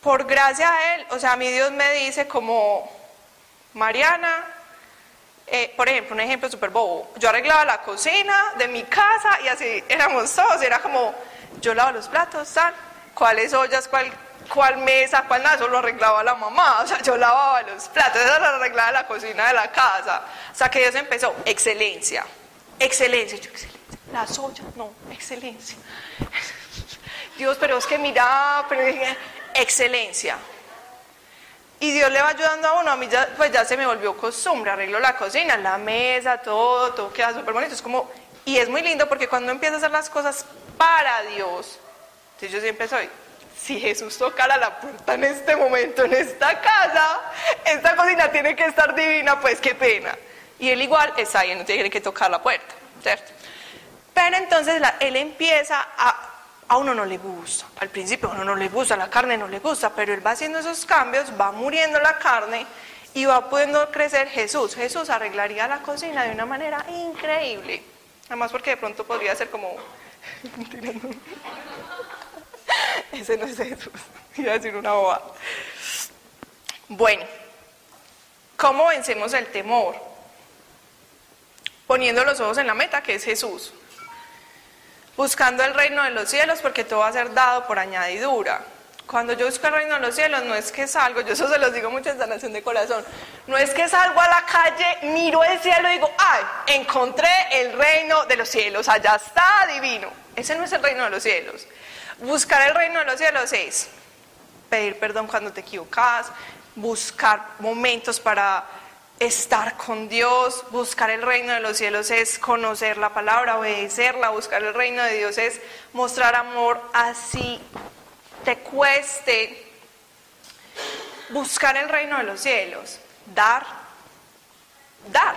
por gracia a Él, o sea, a mí Dios me dice como, Mariana, eh, por ejemplo, un ejemplo súper bobo, yo arreglaba la cocina de mi casa y así éramos todos, era como, yo lavo los platos, tal, cuáles ollas, cuál cuál mesa, cuál nada, eso lo arreglaba la mamá, o sea, yo lavaba los platos, eso lo arreglaba la cocina de la casa, o sea, que Dios empezó, excelencia, excelencia, yo excelencia, las ollas, no, excelencia. Dios, pero es que mira, pero excelencia. Y Dios le va ayudando a uno, a mí ya, pues ya se me volvió costumbre, arreglo la cocina, la mesa, todo, todo queda súper bonito, es como, y es muy lindo porque cuando empiezas a hacer las cosas para Dios, entonces yo siempre soy si Jesús tocara la puerta en este momento, en esta casa, esta cocina tiene que estar divina, pues qué pena. Y él igual está ahí, no tiene que tocar la puerta, ¿cierto? Pero entonces él empieza a... A uno no le gusta, al principio a uno no le gusta, la carne no le gusta, pero él va haciendo esos cambios, va muriendo la carne y va pudiendo crecer Jesús. Jesús arreglaría la cocina de una manera increíble. Además porque de pronto podría ser como... <laughs> <laughs> Ese no es <laughs> Jesús. Iba a decir una boba. Bueno, ¿cómo vencemos el temor? Poniendo los ojos en la meta, que es Jesús. Buscando el reino de los cielos, porque todo va a ser dado por añadidura. Cuando yo busco el reino de los cielos, no es que salgo, yo eso se los digo mucho en sanación de corazón, no es que salgo a la calle, miro el cielo y digo, ay, encontré el reino de los cielos, allá está divino. Ese no es el reino de los cielos. Buscar el reino de los cielos es pedir perdón cuando te equivocas, buscar momentos para estar con Dios, buscar el reino de los cielos es conocer la palabra, obedecerla, buscar el reino de Dios es mostrar amor así te cueste buscar el reino de los cielos, dar, dar.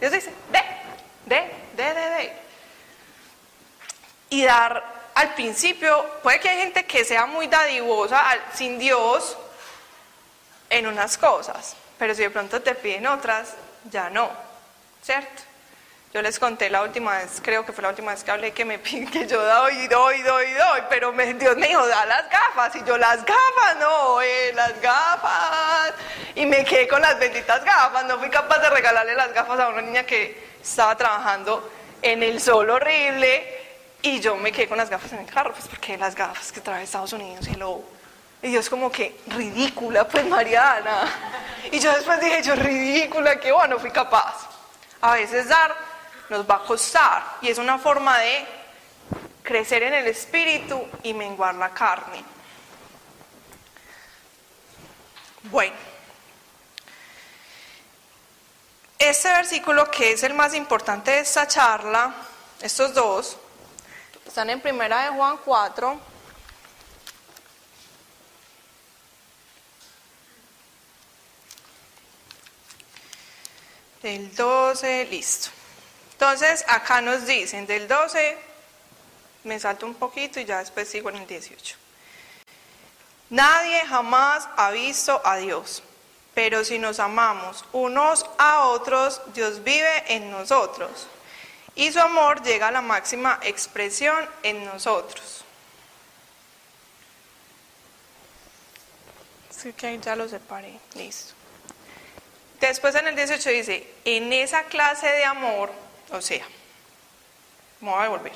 Dios dice, de, de, de, de, de. Y dar al principio, puede que hay gente que sea muy dadivosa sin Dios en unas cosas, pero si de pronto te piden otras, ya no, ¿cierto? Yo les conté la última vez, creo que fue la última vez que hablé, que me <laughs> piden que yo doy, doy, doy, doy, pero Dios me dijo, da las gafas, y yo las gafas, no, eh, las gafas, y me quedé con las benditas gafas, no fui capaz de regalarle las gafas a una niña que estaba trabajando en el sol horrible, y yo me quedé con las gafas en el carro, pues porque las gafas que trae Estados Unidos, y luego, y Dios como que, ridícula, pues Mariana, y yo después dije, yo ridícula, que bueno, fui capaz. A veces dar nos va a costar y es una forma de crecer en el espíritu y menguar la carne. Bueno, este versículo que es el más importante de esta charla, estos dos, están en primera de Juan 4. El 12, listo. Entonces, acá nos dicen del 12, me salto un poquito y ya después sigo en el 18. Nadie jamás ha visto a Dios, pero si nos amamos unos a otros, Dios vive en nosotros y su amor llega a la máxima expresión en nosotros. Así que ahí ya lo separé, listo. Después en el 18 dice, en esa clase de amor o sea, vamos a devolver.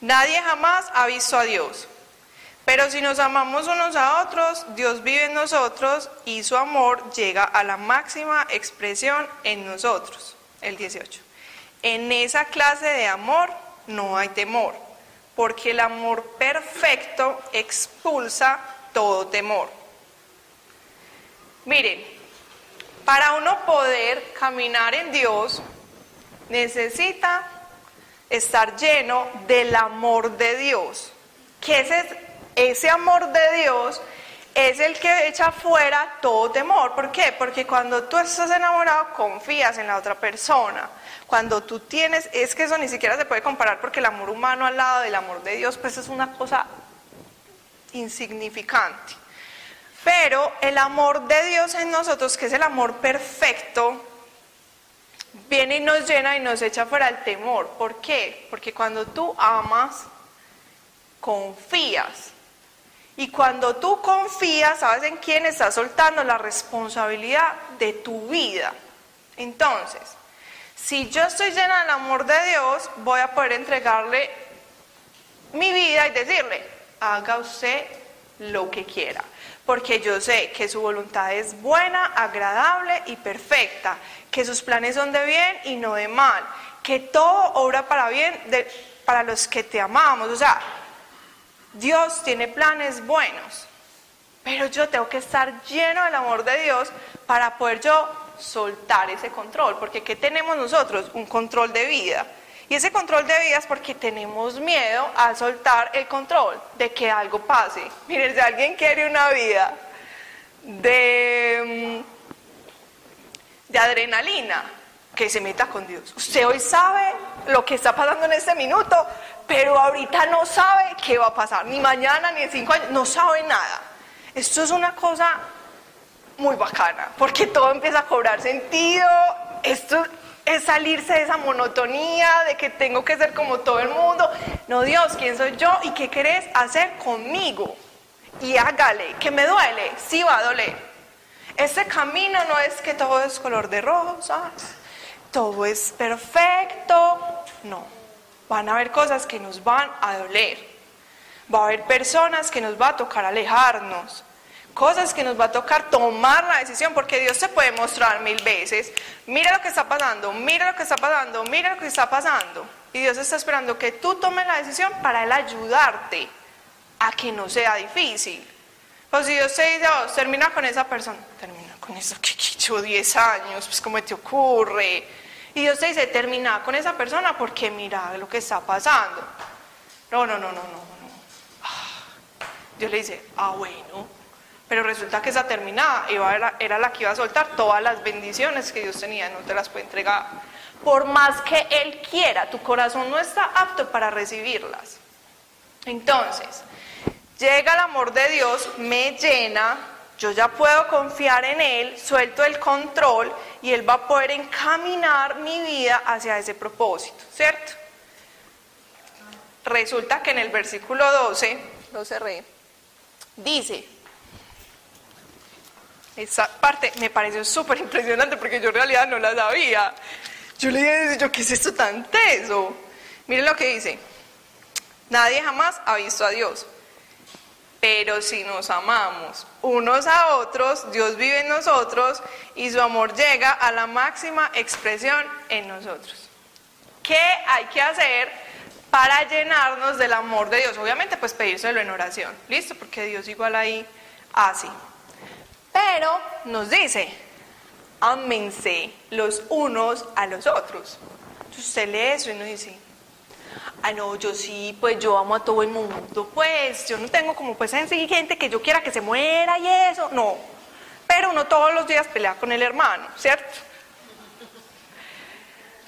Nadie jamás ha visto a Dios. Pero si nos amamos unos a otros, Dios vive en nosotros y su amor llega a la máxima expresión en nosotros. El 18. En esa clase de amor no hay temor, porque el amor perfecto expulsa todo temor. Miren, para uno poder caminar en Dios, necesita estar lleno del amor de Dios. Que ese, ese amor de Dios es el que echa fuera todo temor. ¿Por qué? Porque cuando tú estás enamorado confías en la otra persona. Cuando tú tienes, es que eso ni siquiera se puede comparar porque el amor humano al lado del amor de Dios pues es una cosa insignificante. Pero el amor de Dios en nosotros, que es el amor perfecto, viene y nos llena y nos echa fuera el temor. ¿Por qué? Porque cuando tú amas, confías. Y cuando tú confías, ¿sabes en quién estás soltando la responsabilidad de tu vida? Entonces, si yo estoy llena del amor de Dios, voy a poder entregarle mi vida y decirle, haga usted lo que quiera porque yo sé que su voluntad es buena, agradable y perfecta, que sus planes son de bien y no de mal, que todo obra para bien para los que te amamos. O sea, Dios tiene planes buenos, pero yo tengo que estar lleno del amor de Dios para poder yo soltar ese control, porque ¿qué tenemos nosotros? Un control de vida. Y ese control de vida es porque tenemos miedo a soltar el control de que algo pase. Miren, si alguien quiere una vida de, mm, de adrenalina, que se meta con Dios. Usted hoy sabe lo que está pasando en este minuto, pero ahorita no sabe qué va a pasar, ni mañana, ni en cinco años, no sabe nada. Esto es una cosa muy bacana, porque todo empieza a cobrar sentido. Esto es salirse de esa monotonía de que tengo que ser como todo el mundo. No, Dios, ¿quién soy yo y qué querés hacer conmigo? Y hágale, que me duele, sí va a doler. Ese camino no es que todo es color de rosa, todo es perfecto, no. Van a haber cosas que nos van a doler. Va a haber personas que nos va a tocar alejarnos cosas que nos va a tocar tomar la decisión, porque Dios se puede mostrar mil veces, mira lo que está pasando, mira lo que está pasando, mira lo que está pasando. Y Dios está esperando que tú tomes la decisión para Él ayudarte a que no sea difícil. Pues si Dios te dice, oh, termina con esa persona, termina con eso que <laughs> hecho 10 años, pues ¿cómo te ocurre? Y Dios te dice, termina con esa persona porque mira lo que está pasando. No, no, no, no, no. no. Ah, Dios le dice, ah, bueno, pero resulta que esa terminada era la que iba a soltar todas las bendiciones que Dios tenía, no te las puede entregar. Por más que Él quiera, tu corazón no está apto para recibirlas. Entonces, llega el amor de Dios, me llena, yo ya puedo confiar en Él, suelto el control y Él va a poder encaminar mi vida hacia ese propósito, ¿cierto? Resulta que en el versículo 12, lo cerré, dice, esa parte me pareció súper impresionante porque yo en realidad no la sabía. Yo le dije, yo, ¿qué es esto tan teso? Miren lo que dice. Nadie jamás ha visto a Dios. Pero si nos amamos unos a otros, Dios vive en nosotros y su amor llega a la máxima expresión en nosotros. ¿Qué hay que hacer para llenarnos del amor de Dios? Obviamente, pues pedírselo en oración. ¿Listo? Porque Dios igual ahí así. Pero nos dice, ámense los unos a los otros. Entonces usted lee eso y uno dice, ah, no, yo sí, pues yo amo a todo el mundo, pues yo no tengo como pues gente que yo quiera que se muera y eso, no. Pero uno todos los días pelea con el hermano, ¿cierto?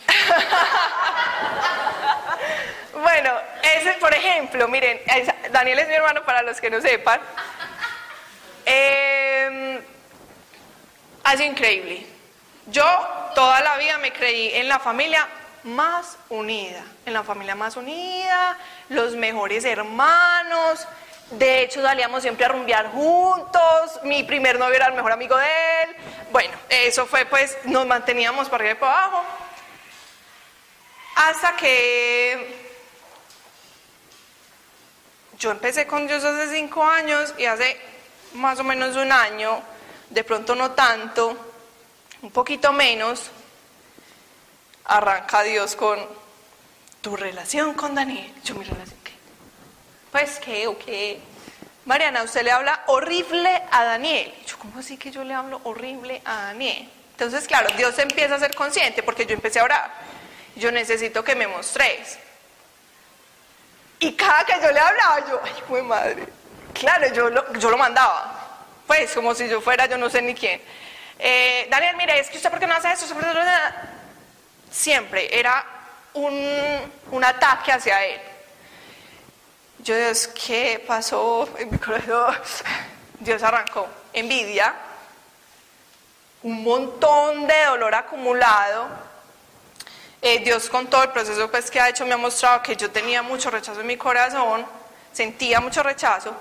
<laughs> bueno, ese, por ejemplo, miren, Daniel es mi hermano para los que no sepan. Eh, increíble. Yo toda la vida me creí en la familia más unida, en la familia más unida, los mejores hermanos. De hecho, salíamos siempre a rumbear juntos. Mi primer novio era el mejor amigo de él. Bueno, eso fue pues, nos manteníamos para arriba y para abajo. Hasta que yo empecé con Dios hace cinco años y hace más o menos un año, de pronto no tanto, un poquito menos, arranca Dios con tu relación con Daniel. Yo mi relación, ¿qué? Pues qué o qué. Mariana, usted le habla horrible a Daniel. Yo, ¿cómo así que yo le hablo horrible a Daniel? Entonces, claro, Dios empieza a ser consciente porque yo empecé a orar. Yo necesito que me mostres. Y cada que yo le hablaba, yo, ay, fue madre, Claro, yo lo, yo lo mandaba. Pues como si yo fuera, yo no sé ni quién. Eh, Daniel, mire, es que usted por qué no hace eso. Siempre era un, un ataque hacia él. Yo, Dios, ¿qué pasó en mi corazón? <laughs> Dios arrancó envidia, un montón de dolor acumulado. Eh, Dios con todo el proceso pues, que ha hecho me ha mostrado que yo tenía mucho rechazo en mi corazón, sentía mucho rechazo,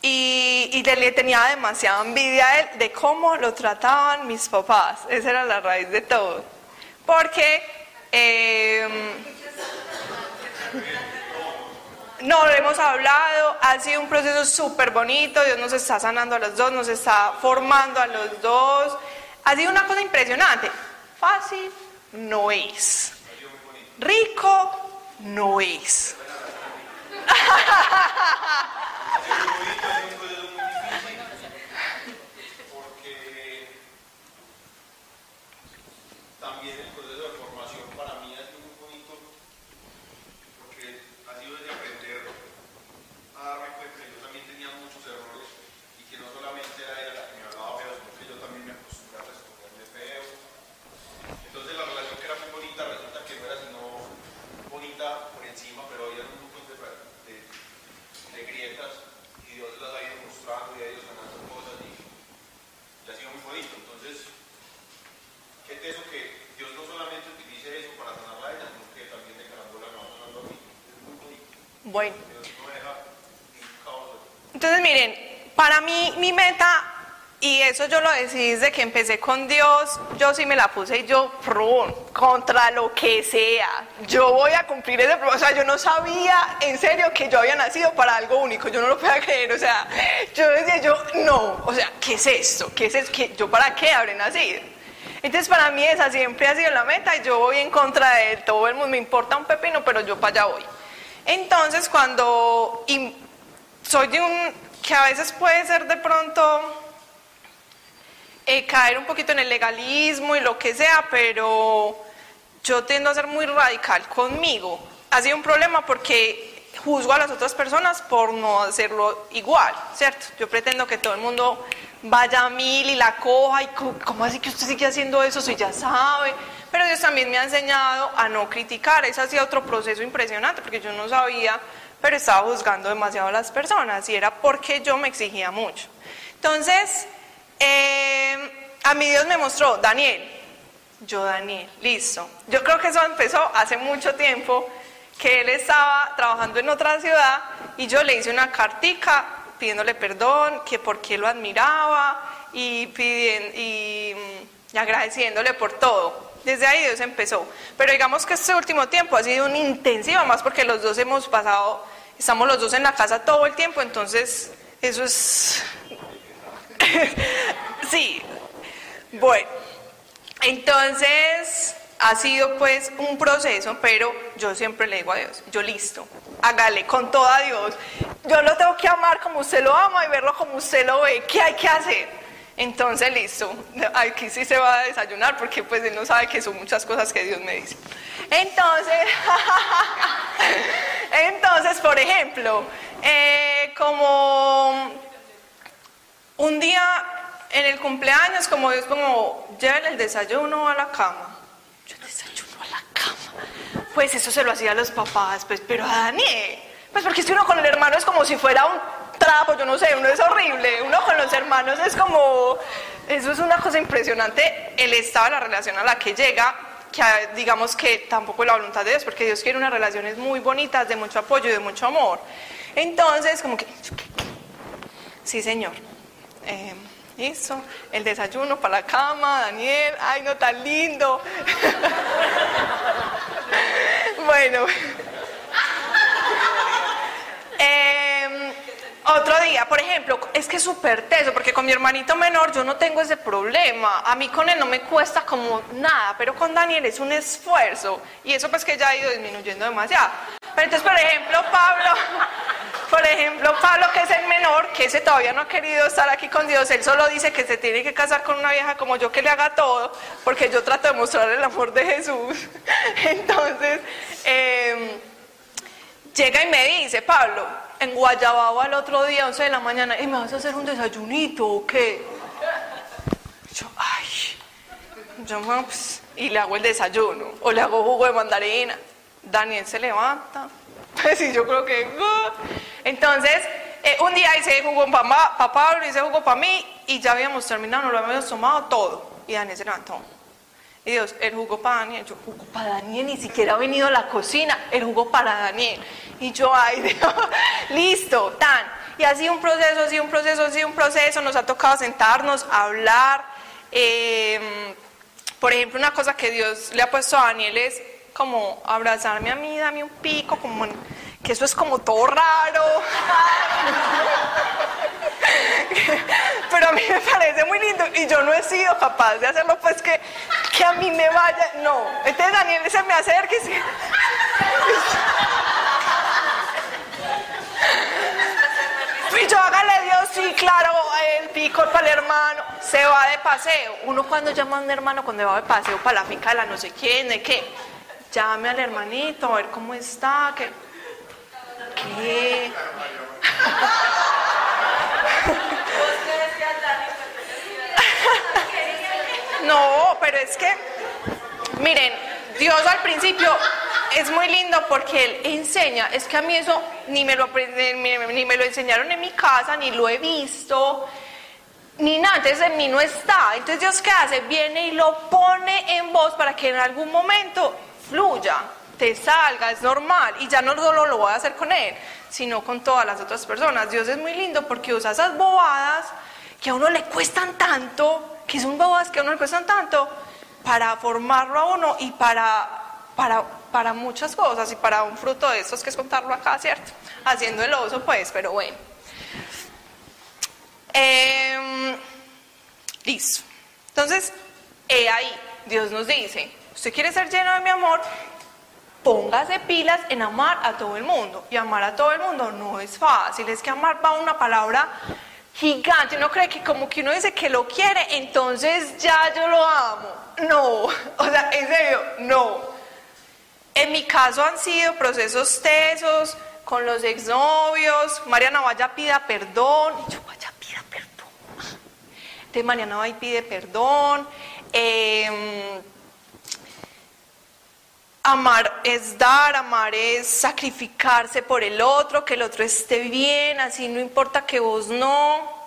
y, le tenía demasiada envidia a él de cómo lo trataban mis papás. Esa era la raíz de todo. Porque em, no lo hemos hablado, ha sido un proceso súper bonito, Dios nos está sanando a los dos, nos está formando a los dos. Ha sido una cosa impresionante. Fácil no es. Rico no es. <laughs> también el proceso de formación para mí ha sido muy bonito Bueno. Entonces, miren, para mí mi meta, y eso yo lo decidí desde que empecé con Dios, yo sí me la puse y yo, prum, contra lo que sea, yo voy a cumplir ese. O sea, yo no sabía en serio que yo había nacido para algo único, yo no lo podía <laughs> creer, o sea, yo decía, yo, no, o sea, ¿qué es esto? ¿Qué es esto? ¿Qué, ¿Yo para qué habré nacido? Entonces para mí esa siempre ha sido la meta yo voy en contra de todo el mundo, me importa un pepino, pero yo para allá voy. Entonces cuando soy de un, que a veces puede ser de pronto eh, caer un poquito en el legalismo y lo que sea, pero yo tiendo a ser muy radical conmigo. Ha sido un problema porque juzgo a las otras personas por no hacerlo igual, ¿cierto? Yo pretendo que todo el mundo vaya a mil y la coja y cómo así que usted sigue haciendo eso si ya sabe. Pero Dios también me ha enseñado a no criticar. Ese ha sido otro proceso impresionante porque yo no sabía, pero estaba juzgando demasiado a las personas y era porque yo me exigía mucho. Entonces, eh, a mí Dios me mostró, Daniel, yo Daniel, listo. Yo creo que eso empezó hace mucho tiempo, que él estaba trabajando en otra ciudad y yo le hice una cartica pidiéndole perdón, que por qué lo admiraba y, pidiendo, y, y agradeciéndole por todo. Desde ahí Dios empezó. Pero digamos que este último tiempo ha sido un intensivo, más porque los dos hemos pasado, estamos los dos en la casa todo el tiempo, entonces eso es... <laughs> sí, bueno, entonces ha sido pues un proceso, pero yo siempre le digo a Dios, yo listo, hágale con todo a Dios. Yo lo tengo que amar como usted lo ama y verlo como usted lo ve. ¿Qué hay que hacer? Entonces, listo, aquí sí se va a desayunar porque pues él no sabe que son muchas cosas que Dios me dice. Entonces, <laughs> entonces por ejemplo, eh, como un día en el cumpleaños, como Dios como, lleven el desayuno a la cama. Yo desayuno a la cama. Pues eso se lo hacía a los papás, pues, pero a Daniel. Pues porque que uno con el hermano es como si fuera un trapo, yo no sé, uno es horrible. Uno con los hermanos es como, eso es una cosa impresionante, el estado de la relación a la que llega, que digamos que tampoco es la voluntad de Dios, porque Dios quiere unas relaciones muy bonitas, de mucho apoyo y de mucho amor. Entonces, como que, sí, Señor. Eh, Listo, el desayuno para la cama, Daniel, ay no tan lindo. <laughs> bueno. <laughs> Em, otro día, por ejemplo, es que es súper teso, porque con mi hermanito menor yo no tengo ese problema. A mí con él no me cuesta como nada, pero con Daniel es un esfuerzo. Y eso pues que ya ha ido disminuyendo demasiado. Pero entonces, por ejemplo, Pablo, <laughs> por ejemplo, Pablo, que es el menor, que ese todavía no ha querido estar aquí con Dios, él solo dice que se tiene que casar con una vieja como yo que le haga todo, porque yo trato de mostrar el amor de Jesús. <laughs> Entonces, em, llega y me dice, Pablo, en Guayababa el otro día, 11 de la mañana, ¿y me vas a hacer un desayunito o qué? Yo, ay, yo, pues, y le hago el desayuno, o le hago jugo de mandarina. Daniel se levanta, <laughs> pues sí, yo creo que... Entonces, eh, un día hice jugo para pa Pablo, hice jugo para mí y ya habíamos terminado, lo habíamos tomado todo. Y Daniel se levantó. Y Dios, el jugo para Daniel, yo, jugo para Daniel, ni siquiera ha venido a la cocina, el jugo para Daniel. Y yo, ay <laughs> Dios, listo, tan. Y así un proceso, así un proceso, así un proceso, nos ha tocado sentarnos, hablar. Em, por ejemplo, una cosa que Dios le ha puesto a Daniel es como abrazarme a mí, dame un pico, como que eso es como todo raro. <laughs> <laughs> Pero a mí me parece muy lindo y yo no he sido capaz de hacerlo, pues que, que a mí me vaya. No, entonces Daniel se me acerca y se... <laughs> Y yo, hágale Dios, sí, claro, el pico para el hermano, se va de paseo. Uno cuando llama a un hermano, cuando va de paseo para la finca de la no sé quién, de qué, llame al hermanito, a ver cómo está, que... ¿Qué? No, pero es que, miren, Dios al principio es muy lindo porque Él enseña, es que a mí eso ni me lo, ni me lo enseñaron en mi casa, ni lo he visto, ni nada, entonces en mí no está. Entonces Dios qué hace? Viene y lo pone en voz para que en algún momento fluya. Te salga, es normal. Y ya no solo lo voy a hacer con él, sino con todas las otras personas. Dios es muy lindo porque usa esas bobadas que a uno le cuestan tanto, que son bobadas que a uno le cuestan tanto, para formarlo a uno y para, para, para muchas cosas y para un fruto de estos que es contarlo acá, ¿cierto? Haciendo el oso, pues, pero bueno. Em, listo. Entonces, he ahí, Dios nos dice, usted quiere ser lleno de mi amor, póngase pilas en amar a todo el mundo. Y amar a todo el mundo no es fácil, es que amar va una palabra gigante. Uno cree que como que uno dice que lo quiere, entonces ya yo lo amo. No, o sea, en serio, no. En mi caso han sido procesos tesos con los exnovios. Mariana vaya pida perdón. Y yo vaya pida perdón. Entonces Mariana va pide perdón. Em, amar es dar, amar es sacrificarse por el otro, que el otro esté bien, así no importa que vos no.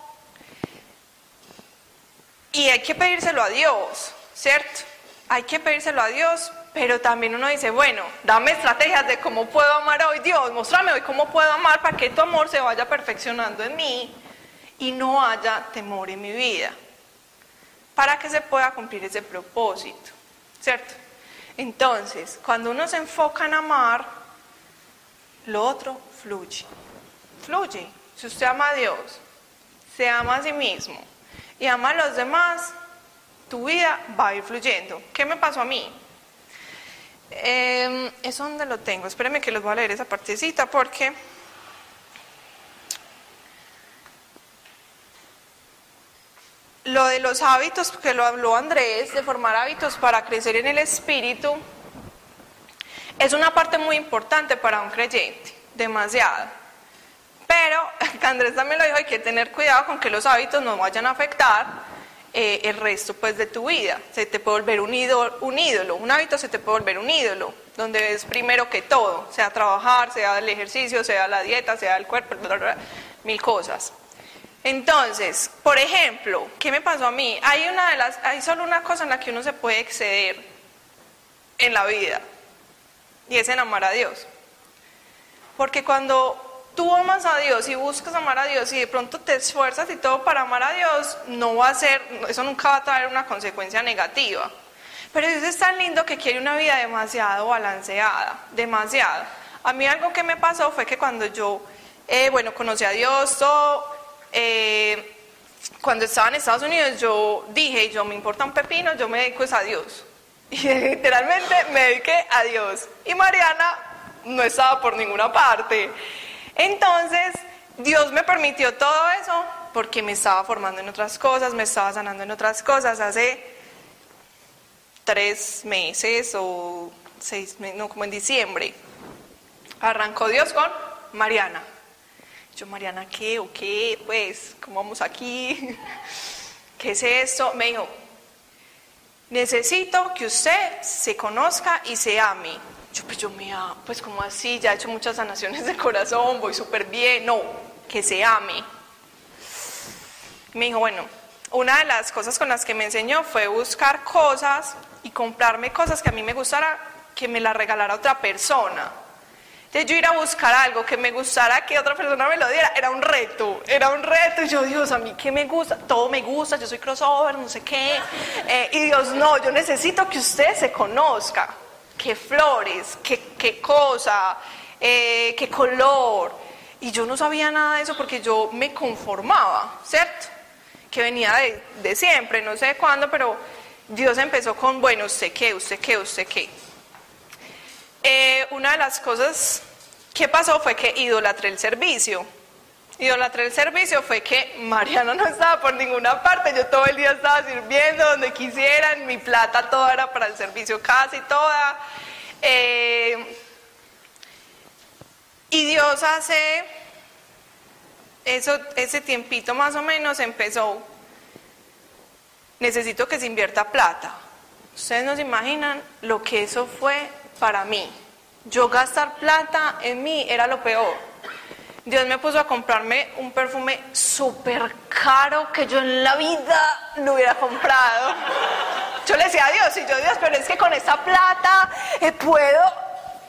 Y hay que pedírselo a Dios, ¿cierto? Hay que pedírselo a Dios, pero también uno dice, bueno, dame estrategias de cómo puedo amar hoy, Dios, muéstrame hoy cómo puedo amar para que tu amor se vaya perfeccionando en mí y no haya temor en mi vida, para que se pueda cumplir ese propósito, ¿cierto? Entonces, cuando uno se enfoca en amar, lo otro fluye, fluye. Si usted ama a Dios, se ama a sí mismo y ama a los demás, tu vida va a ir fluyendo. ¿Qué me pasó a mí? Eh, ¿Eso dónde lo tengo? Espérenme que les voy a leer esa partecita porque... Lo de los hábitos, que lo habló Andrés, de formar hábitos para crecer en el espíritu, es una parte muy importante para un creyente, demasiado. Pero, <laughs> Andrés también lo dijo, hay que tener cuidado con que los hábitos no vayan a afectar eh, el resto pues, de tu vida. Se te puede volver un ídolo, un ídolo, un hábito se te puede volver un ídolo, donde es primero que todo, sea trabajar, sea el ejercicio, sea la dieta, sea el cuerpo, bla, bla, bla, mil cosas. Entonces, por ejemplo, ¿qué me pasó a mí? Hay, solo una cosa en la que uno se puede exceder en la vida, y es en amar a Dios. Porque cuando tú amas a Dios y buscas amar a Dios y de pronto te esfuerzas y todo para amar a Dios, no va a ser, eso nunca va a traer una consecuencia negativa. Pero Dios es tan lindo que quiere una vida demasiado balanceada, demasiado. A mí algo que me pasó fue que cuando yo, eh, bueno, conocí a Dios, todo, eh, cuando estaba en Estados Unidos, yo dije, yo me importa un pepino, yo me dedico a Dios. <laughs> Y literalmente me dediqué a Dios. Y Mariana no estaba por ninguna parte. Entonces, Dios me permitió todo eso porque me estaba formando en otras cosas, me estaba sanando en otras cosas. Hace tres meses o seis meses, no, como en diciembre, arrancó Dios con Mariana. Yo, Mariana, ¿qué o qué? Pues, ¿cómo vamos aquí? <laughs> ¿Qué es esto? Me dijo, necesito que usted se conozca y se ame. Yo, pues yo me amo, pues como así, ya he hecho muchas sanaciones de corazón, voy súper bien. No, que se ame. Me dijo, bueno, una de las cosas con las que me enseñó fue buscar cosas y comprarme cosas que a mí me gustara, que me las regalara otra persona. Entonces yo ir a buscar algo que me gustara que otra persona me lo diera, era un reto, era un reto. Y yo, Dios, a mí qué me gusta, todo me gusta, yo soy crossover, no sé qué. Eh, y Dios, no, yo necesito que usted se conozca. Qué flores, qué, qué cosa, eh, qué color. Y yo no sabía nada de eso porque yo me conformaba, ¿cierto? Que venía de, de siempre, no sé cuándo, pero Dios empezó con, bueno, usted qué, usted qué, usted qué. Eh, una de las cosas que pasó fue que idolatré el servicio. Idolatré el servicio fue que Mariana no estaba por ninguna parte, yo todo el día estaba sirviendo donde quisieran, mi plata toda era para el servicio, casi toda. Eh, y Dios hace ese tiempito más o menos empezó, necesito que se invierta plata. Ustedes no se imaginan lo que eso fue para mí. Yo gastar plata en mí era lo peor. Dios me puso a comprarme un perfume súper caro que yo en la vida no hubiera comprado. Yo le decía a Dios, y yo Dios, pero es que con esta plata eh, puedo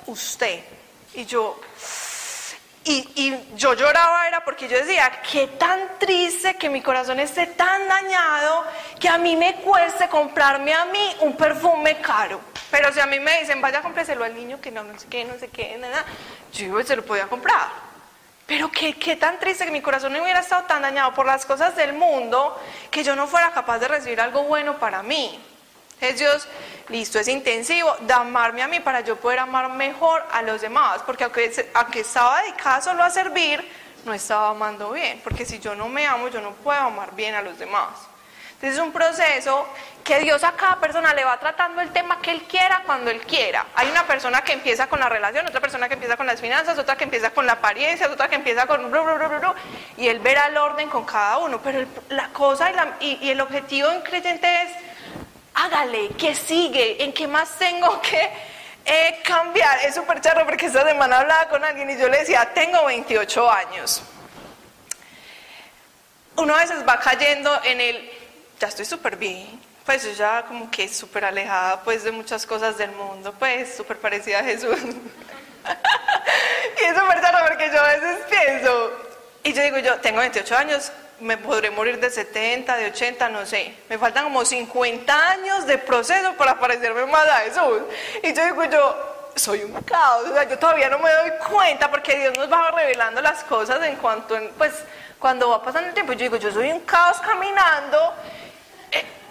usted. Y yo, y, yo lloraba era porque yo decía, qué tan triste que mi corazón esté tan dañado que a mí me cueste comprarme a mí un perfume caro. Pero si a mí me dicen, vaya, cómpreselo al niño que no, no sé qué, no sé qué, nada, yo se lo podía comprar. Pero qué, qué tan triste que mi corazón no hubiera estado tan dañado por las cosas del mundo que yo no fuera capaz de recibir algo bueno para mí. Es Dios, listo, es intensivo de amarme a mí para yo poder amar mejor a los demás, porque aunque, aunque estaba dedicada solo a servir, no estaba amando bien, porque si yo no me amo, yo no puedo amar bien a los demás. Entonces es un proceso que Dios a cada persona le va tratando el tema que Él quiera cuando Él quiera. Hay una persona que empieza con la relación, otra persona que empieza con las finanzas, otra que empieza con la apariencia, otra que empieza con... y Él verá el orden con cada uno. Pero la cosa y, y el objetivo de un creyente es hágale, ¿qué sigue? ¿En qué más tengo que eh, cambiar? Es súper charro porque esta semana hablaba con alguien y yo le decía, tengo 28 años. Uno a veces va cayendo en el, ya estoy súper bien, pues yo ya como que súper alejada pues de muchas cosas del mundo, pues súper parecida a Jesús. <laughs> y es súper charro porque yo a veces pienso, y yo digo, yo tengo 28 años, me podré morir de 70, de 80, no sé. Me faltan como 50 años de proceso para parecerme más a Jesús. Y yo digo, yo soy un caos, o sea, yo todavía no me doy cuenta porque Dios nos va revelando las cosas en cuanto, pues, cuando va pasando el tiempo. Yo digo, yo soy un caos caminando.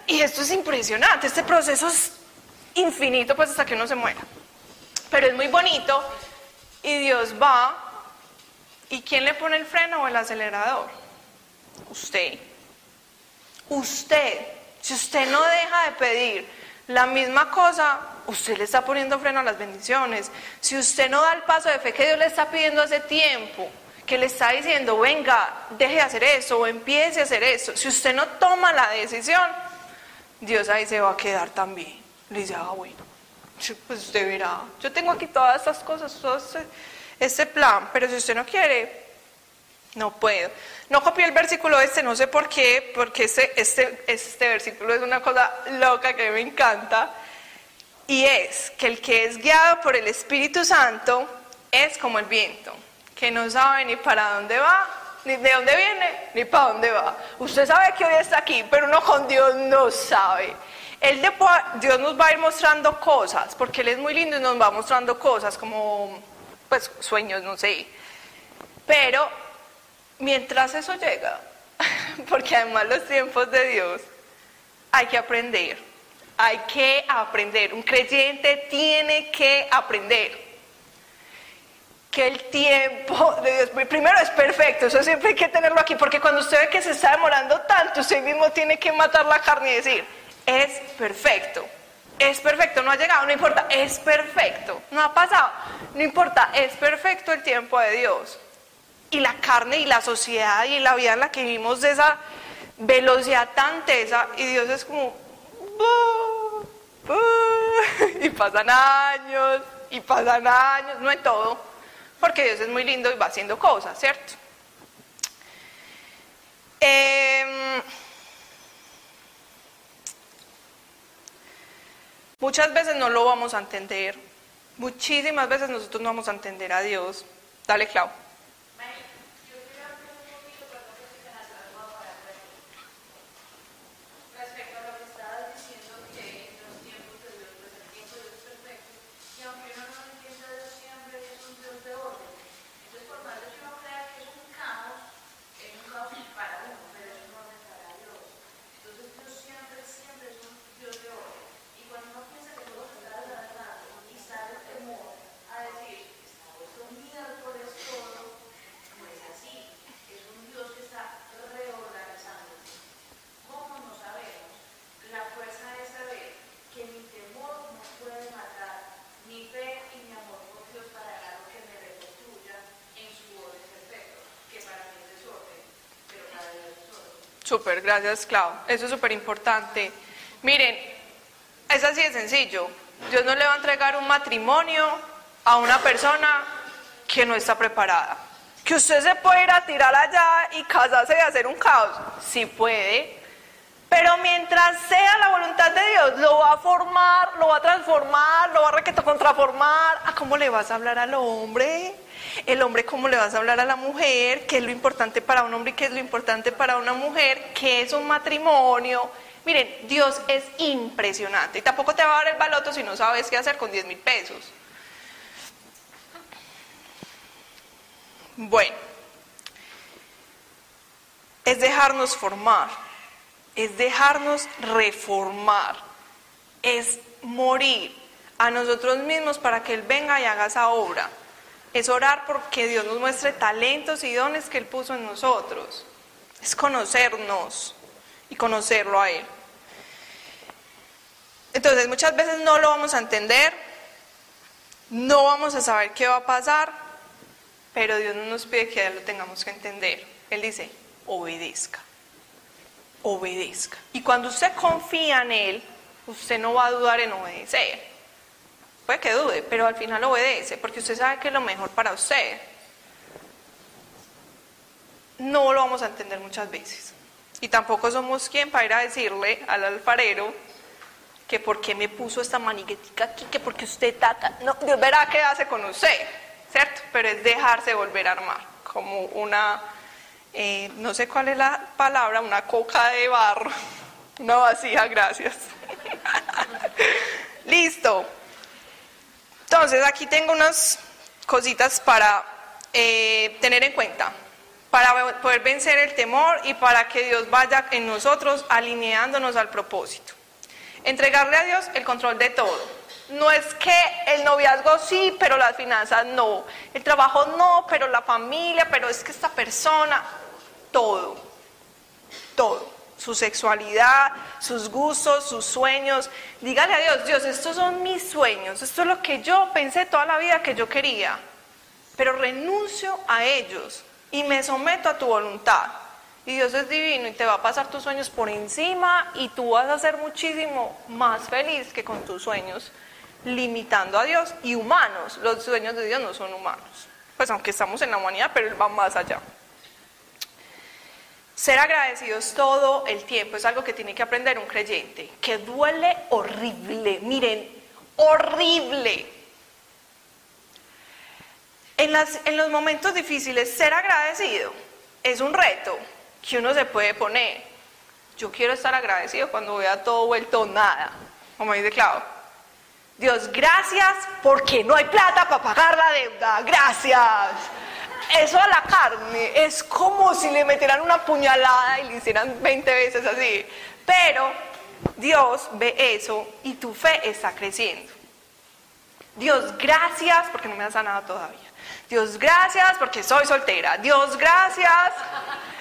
Y esto es impresionante, este proceso es infinito, pues, hasta que uno se muera. Pero es muy bonito y Dios va. ¿Y quién le pone el freno o el acelerador? Usted. Usted. Si usted no deja de pedir la misma cosa, usted le está poniendo freno a las bendiciones. Si usted no da el paso de fe que Dios le está pidiendo hace tiempo, que le está diciendo, venga, deje de hacer eso o empiece a hacer eso. Si usted no toma la decisión, Dios ahí se va a quedar también. Le dice, ah, bueno, pues usted verá. Yo tengo aquí todas estas cosas, todo este, plan, pero si usted no quiere, no puedo. No copié el versículo este, no sé por qué, porque este, este, este versículo es una cosa loca que me encanta. Y es que el que es guiado por el Espíritu Santo es como el viento, que no sabe ni para dónde va, ni de dónde viene, ni para dónde va. Usted sabe que hoy está aquí, pero uno con Dios no sabe. Él de, Dios nos va a ir mostrando cosas, porque Él es muy lindo y nos va mostrando cosas como, pues, sueños, no sé. Pero mientras eso llega, <laughs> porque además los tiempos de Dios, hay que aprender, hay que aprender. Un creyente tiene que aprender que el tiempo de Dios, primero es perfecto, eso siempre hay que tenerlo aquí, porque cuando usted ve que se está demorando tanto, usted mismo tiene que matar la carne y decir, es perfecto. Es perfecto, no ha llegado, no importa, es perfecto, no ha pasado, no importa, es perfecto el tiempo de Dios y la carne y la sociedad y la vida en la que vivimos de esa velocidad tan tesa y Dios es como <laughs> y pasan años y pasan años, no en todo, porque Dios es muy lindo y va haciendo cosas, ¿cierto? Em, muchas veces no lo vamos a entender, muchísimas veces nosotros no vamos a entender a Dios. Dale, Clau. Súper, gracias Clau. Eso es súper importante. Miren, es así de sencillo. Dios no le va a entregar un matrimonio a una persona que no está preparada. Que usted se puede ir a tirar allá y casarse y hacer un caos. Sí puede, Pero mientras sea la voluntad de Dios, lo va a formar, lo va a transformar, lo va a requeto contraformar. ¿A cómo le vas a hablar al hombre? El hombre, ¿cómo le vas a hablar a la mujer? ¿Qué es lo importante para un hombre y qué es lo importante para una mujer? ¿Qué es un matrimonio? Miren, Dios es impresionante. Y tampoco te va a dar el baloto si no sabes qué hacer con 10 mil pesos. Bueno, es dejarnos formar, es dejarnos reformar, es morir a nosotros mismos para que Él venga y haga esa obra. Es orar porque Dios nos muestre talentos y dones que Él puso en nosotros. Es conocernos y conocerlo a Él. Entonces muchas veces no lo vamos a entender, no vamos a saber qué va a pasar, pero Dios no nos pide que lo tengamos que entender. Él dice, obedezca, obedezca. Y cuando usted confía en Él, usted no va a dudar en obedecer. Puede que dude, pero al final obedece, porque usted sabe que es lo mejor para usted. No lo vamos a entender muchas veces. Y tampoco somos quien para ir a decirle al alfarero que por qué me puso esta maniguetica aquí, que porque usted taca. No, Dios verá qué hace con usted, ¿cierto? Pero es dejarse volver a armar, como una, eh, no sé cuál es la palabra, una coca de barro, <laughs> una vasija, gracias. <laughs> Listo. Entonces, aquí tengo unas cositas para eh, tener en cuenta, para poder vencer el temor y para que Dios vaya en nosotros alineándonos al propósito. Entregarle a Dios el control de todo. No es que el noviazgo sí, pero las finanzas no. El trabajo no, pero la familia, pero es que esta persona, todo, todo. Su sexualidad, sus gustos, sus sueños. Dígale a Dios, Dios, estos son mis sueños, esto es lo que yo pensé toda la vida que yo quería, pero renuncio a ellos y me someto a tu voluntad. Y Dios es divino y te va a pasar tus sueños por encima y tú vas a ser muchísimo más feliz que con tus sueños limitando a Dios y humanos. Los sueños de Dios no son humanos. Pues aunque estamos en la humanidad, pero Él va más allá. Ser agradecidos todo el tiempo es algo que tiene que aprender un creyente, que duele horrible, miren, horrible. En, las, en los momentos difíciles, ser agradecido es un reto que uno se puede poner. Yo quiero estar agradecido cuando vea todo vuelto nada, como dice Clau. Dios, gracias porque no hay plata para pagar la deuda, gracias. Eso a la carne es como si le metieran una puñalada y le hicieran 20 veces así. Pero Dios ve eso y tu fe está creciendo. Dios, gracias porque no me has sanado todavía. Dios, gracias porque soy soltera. Dios, gracias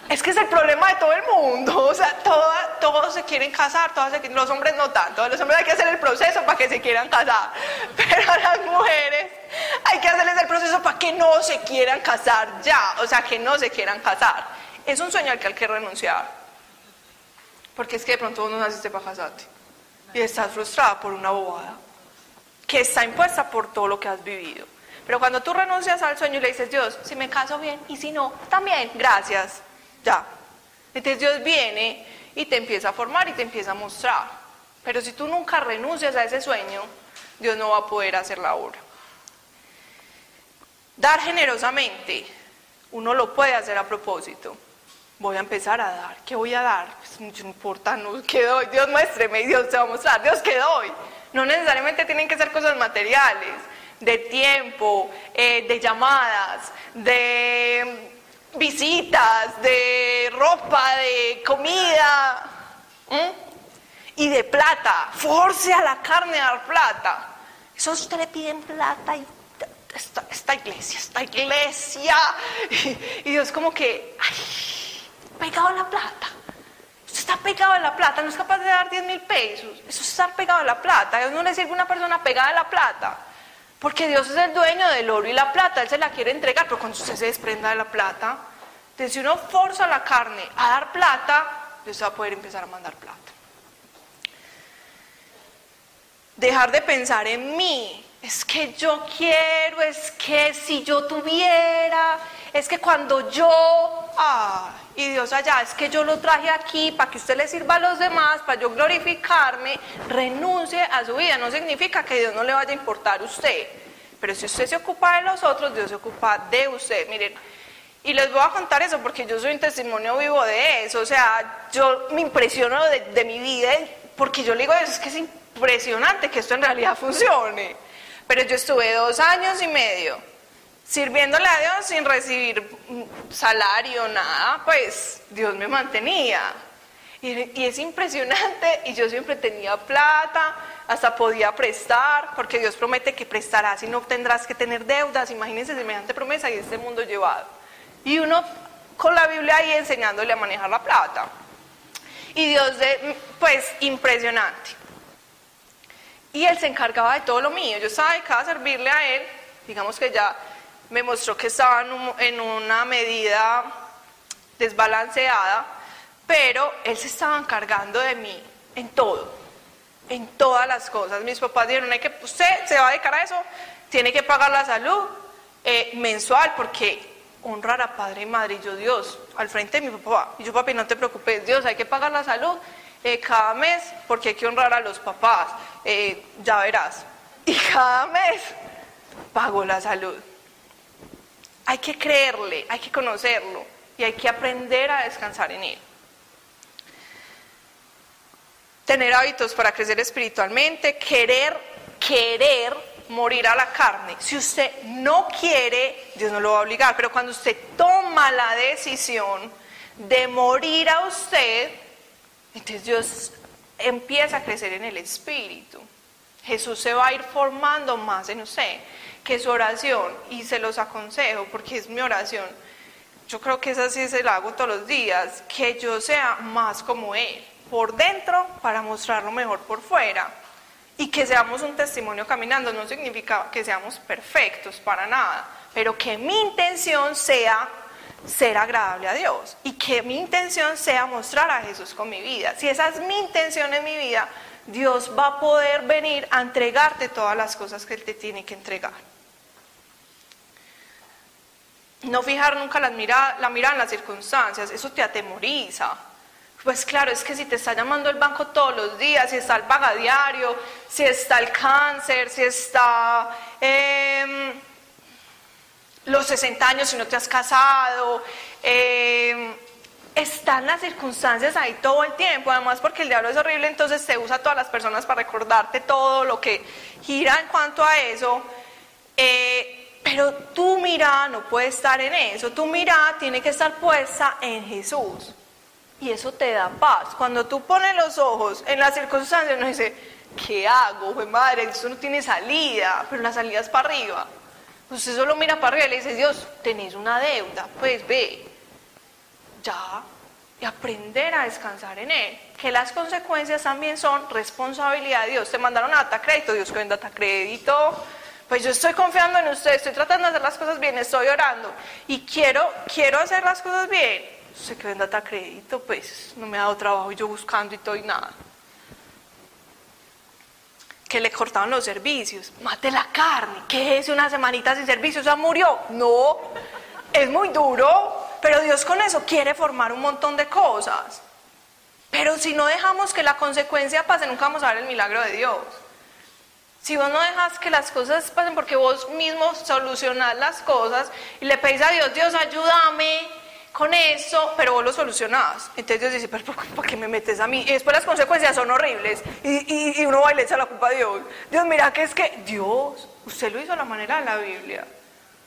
es que es el problema de todo el mundo, o sea, todos se quieren casar, todos los hombres no tanto, los hombres hay que hacer el proceso para que se quieran casar, <laughs> pero a las mujeres hay que hacerles el proceso para que no se quieran casar ya, o sea, que no se quieran casar. Es un sueño al que hay que renunciar, porque es que de pronto vos no naciste para casarte y estás frustrada por una bobada que está impuesta por todo lo que has vivido. Pero cuando tú renuncias al sueño y le dices, Dios, si me caso bien y si no, también, gracias ya. Entonces Dios viene y te empieza a formar y te empieza a mostrar. Pero si tú nunca renuncias a ese sueño, Dios no va a poder hacer la obra. Dar generosamente, uno lo puede hacer a propósito. Voy a empezar a dar. ¿Qué voy a dar? Pues no importa, no, ¿qué doy? Dios muéstreme y Dios te va a mostrar. Dios, ¿qué doy? No necesariamente tienen que ser cosas materiales, de tiempo, eh, de llamadas, de visitas, de ropa, de comida y de plata. Force a la carne a dar plata. Eso usted le piden plata y esta, iglesia, esta iglesia. Y, Dios como que, ay, pegado a la plata. Usted está pegado a la plata, no es capaz de dar 10 mil pesos. Eso es estar pegado a la plata. No le sirve una persona pegada a la plata. Porque Dios es el dueño del oro y la plata, Él se la quiere entregar, pero cuando usted se desprenda de la plata, entonces si uno forza la carne a dar plata, Dios va a poder empezar a mandar plata. Dejar de pensar en mí, es que yo quiero, es que si yo tuviera, es que cuando yo, ah, y Dios allá, es que yo lo traje aquí para que usted le sirva a los demás, para yo glorificarme, renuncie a su vida. No significa que Dios no le vaya a importar a usted, pero si usted se ocupa de los otros, Dios se ocupa de usted. Miren, y les voy a contar eso porque yo soy un testimonio vivo de eso. O sea, yo me impresiono de, mi vida porque yo le digo eso, es que es impresionante que esto en realidad funcione. Pero yo estuve dos años y medio sirviéndole a Dios sin recibir salario, nada, pues Dios me mantenía. Y, es impresionante, y yo siempre tenía plata, hasta podía prestar, porque Dios promete que prestarás y no tendrás que tener deudas. Imagínense semejante promesa y este mundo llevado. Y uno con la Biblia ahí enseñándole a manejar la plata. Y Dios, pues, impresionante. Y Él se encargaba de todo lo mío. Yo estaba dedicada a servirle a Él. Digamos que ya me mostró que estaba en, una medida desbalanceada, pero Él se estaba encargando de mí en todo, en todas las cosas. Mis papás dijeron, hay que, usted se va a dedicar a eso, tiene que pagar la salud eh, mensual, porque honrar a padre y madre. Y yo, Dios, al frente de mi papá. Y yo, papi, no te preocupes, Dios, hay que pagar la salud eh, cada mes porque hay que honrar a los papás. Eh, ya verás. Y cada mes pago la salud. Hay que creerle, hay que conocerlo y hay que aprender a descansar en él. Tener hábitos para crecer espiritualmente, querer, querer morir a la carne. Si usted no quiere, Dios no lo va a obligar, pero cuando usted toma la decisión de morir a usted, entonces Dios empieza a crecer en el espíritu. Jesús se va a ir formando más en usted, que su oración, y se los aconsejo porque es mi oración. Yo creo que esa sí se la hago todos los días, que yo sea más como Él, por dentro para mostrarlo mejor por fuera y que seamos un testimonio caminando no significa que seamos perfectos para nada, pero que mi intención sea ser agradable a Dios y que mi intención sea mostrar a Jesús con mi vida. Si esa es mi intención en mi vida, Dios va a poder venir a entregarte todas las cosas que Él te tiene que entregar. No fijar nunca la mirada, la mirada en las circunstancias, eso te atemoriza. Pues claro, es que si te está llamando el banco todos los días, si está el pagadiario, si está el cáncer, si está em, los 60 años si no te has casado, em, están las circunstancias ahí todo el tiempo, además porque el diablo es horrible, entonces se usa a todas las personas para recordarte todo lo que gira en cuanto a eso. Eh, pero tu mirada no puede estar en eso, tu mirada tiene que estar puesta en Jesús y eso te da paz. Cuando tú pones los ojos en las circunstancias, uno dice, ¿qué hago? Pues madre, esto no tiene salida, pero la salida es para arriba. Usted solo mira para arriba y le dice, Dios, tenéis una deuda, pues ve, ya, y aprender a descansar en Él. Que las consecuencias también son responsabilidad de Dios. Te mandaron a data crédito, Dios que data crédito. Pues yo estoy confiando en usted, estoy tratando de hacer las cosas bien, estoy orando y quiero, quiero hacer las cosas bien se que venda crédito, pues no me ha dado trabajo yo buscando y todo y nada. Que le cortaban los servicios, mate la carne, ¿qué es una semanita sin servicio? ¿Ya murió? No, es muy duro, pero Dios con eso quiere formar un montón de cosas. Pero si no dejamos que la consecuencia pase, nunca vamos a ver el milagro de Dios. Si vos no dejas que las cosas pasen porque vos mismo solucionás las cosas y le pedís a Dios, Dios, ayúdame, con eso, pero vos lo solucionás. Entonces Dios dice, pero ¿por qué me metes a mí? Y después las consecuencias son horribles y, y, uno va y le echa la culpa a Dios. Dios, mira que es que Dios, usted lo hizo a la manera de la Biblia.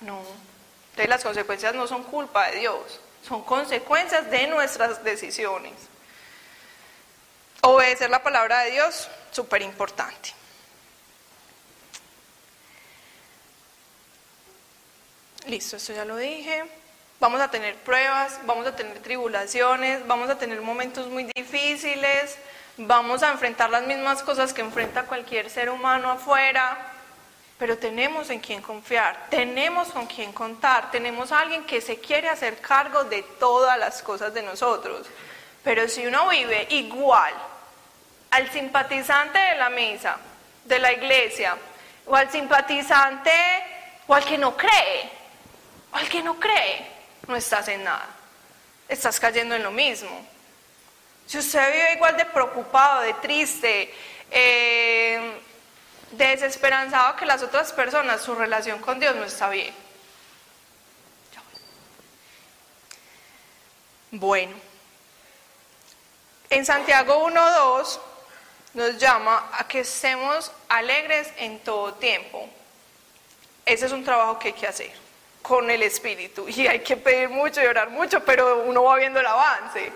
No. Entonces las consecuencias no son culpa de Dios, son consecuencias de nuestras decisiones. Obedecer la palabra de Dios, súper importante. Listo, esto ya lo dije. Vamos a tener pruebas, vamos a tener tribulaciones, vamos a tener momentos muy difíciles, vamos a enfrentar las mismas cosas que enfrenta cualquier ser humano afuera, pero tenemos en quien confiar, tenemos con quien contar, tenemos a alguien que se quiere hacer cargo de todas las cosas de nosotros. Pero si uno vive igual al simpatizante de la misa, de la iglesia, o al simpatizante, o al que no cree, al que no cree, no estás en nada. estás cayendo en lo mismo. Si usted vive igual de preocupado, de triste, eh, de desesperanzado que las otras personas, su relación con Dios no está bien. Bueno, en Santiago 1.2 nos llama a que estemos alegres en todo tiempo. Ese es un trabajo que hay que hacer con el Espíritu y hay que pedir mucho y orar mucho, pero uno va viendo el avance.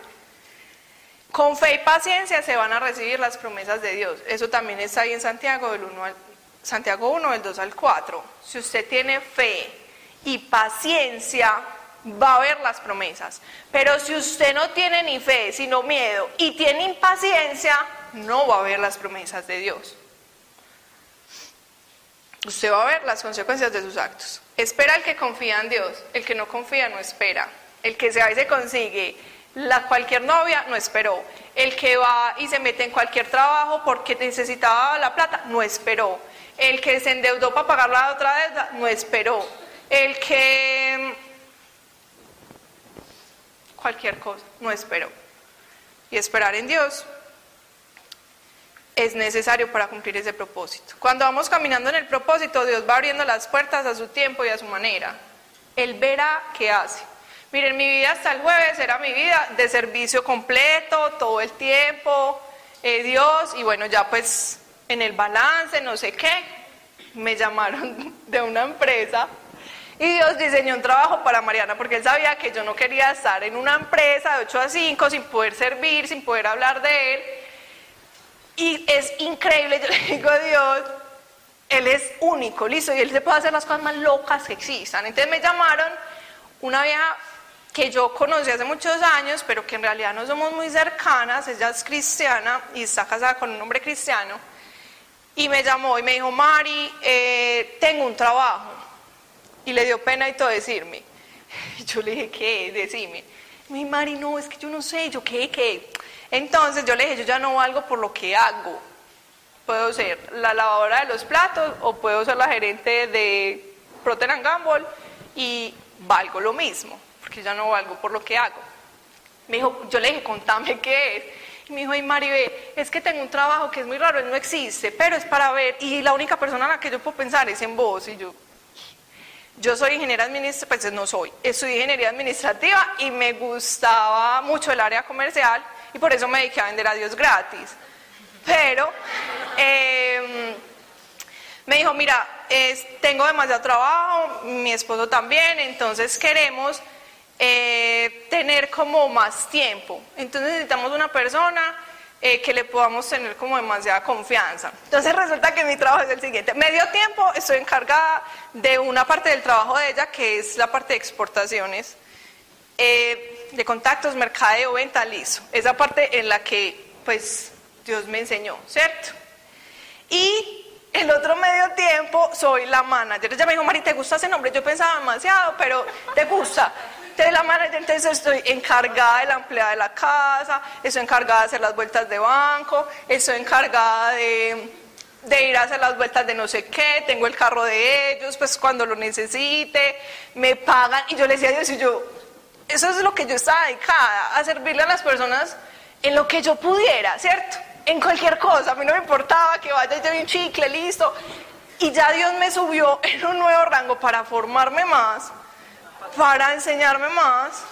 Con fe y paciencia se van a recibir las promesas de Dios. Eso también está ahí en Santiago, del 1 al, Santiago 1, del 2 al 4. Si usted tiene fe y paciencia, va a ver las promesas. Pero si usted no tiene ni fe, sino miedo, y tiene impaciencia, no va a ver las promesas de Dios. Usted va a ver las consecuencias de sus actos. Espera el que confía en Dios, el que no confía no espera. El que se va y se consigue la cualquier novia no esperó. El que va y se mete en cualquier trabajo porque necesitaba la plata no esperó. El que se endeudó para pagar la otra deuda no esperó. El que cualquier cosa no esperó. Y esperar en Dios es necesario para cumplir ese propósito. Cuando vamos caminando en el propósito, Dios va abriendo las puertas a su tiempo y a su manera. Él verá qué hace. Miren, mi vida hasta el jueves era mi vida de servicio completo, todo el tiempo, eh, Dios, y bueno, ya pues en el balance, no sé qué, me llamaron <laughs> de una empresa y Dios diseñó un trabajo para Mariana porque él sabía que yo no quería estar en una empresa de 8 a 5 sin poder servir, sin poder hablar de él. Y es increíble, yo <laughs> le digo a Dios, él es único, listo, y él se puede hacer las cosas más locas que existan. Entonces me llamaron una vieja que yo conocí hace muchos años, pero que en realidad no somos muy cercanas, ella es cristiana y está casada con un hombre cristiano, y me llamó y me dijo, Mari, eh, tengo un trabajo, y le dio pena y todo decirme. <laughs> Y yo le dije, ¿qué? Decime. Mi Mari, no, es que yo no sé, yo qué, qué. Entonces yo le dije, yo ya no valgo por lo que hago. Puedo ser la lavadora de los platos o puedo ser la gerente de Procter Gamble y valgo lo mismo que ya no valgo por lo que hago. Me dijo, yo le dije, contame qué es. Y me dijo, ay Maribel, es que tengo un trabajo que es muy raro, él no existe, pero es para ver, y la única persona en la que yo puedo pensar es en vos. Y yo, yo soy ingeniera administrativa, pues no soy, estudié ingeniería administrativa y me gustaba mucho el área comercial y por eso me dediqué a vender a Dios gratis. Pero em, me dijo, mira, tengo demasiado trabajo, mi esposo también, entonces queremos eh, tener como más tiempo. Entonces necesitamos una persona eh, que le podamos tener como demasiada confianza. Entonces resulta que mi trabajo es el siguiente. Medio tiempo estoy encargada de una parte del trabajo de ella que es la parte de exportaciones, eh, de contactos, mercadeo, venta, liso. Esa parte en la que pues Dios me enseñó, ¿cierto? Y el otro medio tiempo soy la manager. Ella me dijo, Mari, ¿te gusta ese nombre? Yo pensaba demasiado, pero ¿te gusta? Entonces la manager, entonces estoy encargada de la empleada de la casa, estoy encargada de hacer las vueltas de banco, estoy encargada de, de ir a hacer las vueltas de no sé qué, tengo el carro de ellos, pues cuando lo necesite, me pagan. Y yo le decía a Dios, y yo, eso es lo que yo estaba dedicada, a servirle a las personas en lo que yo pudiera, ¿cierto? En cualquier cosa, a mí no me importaba que vaya yo un chicle, listo. Y ya Dios me subió en un nuevo rango para formarme más para enseñarme más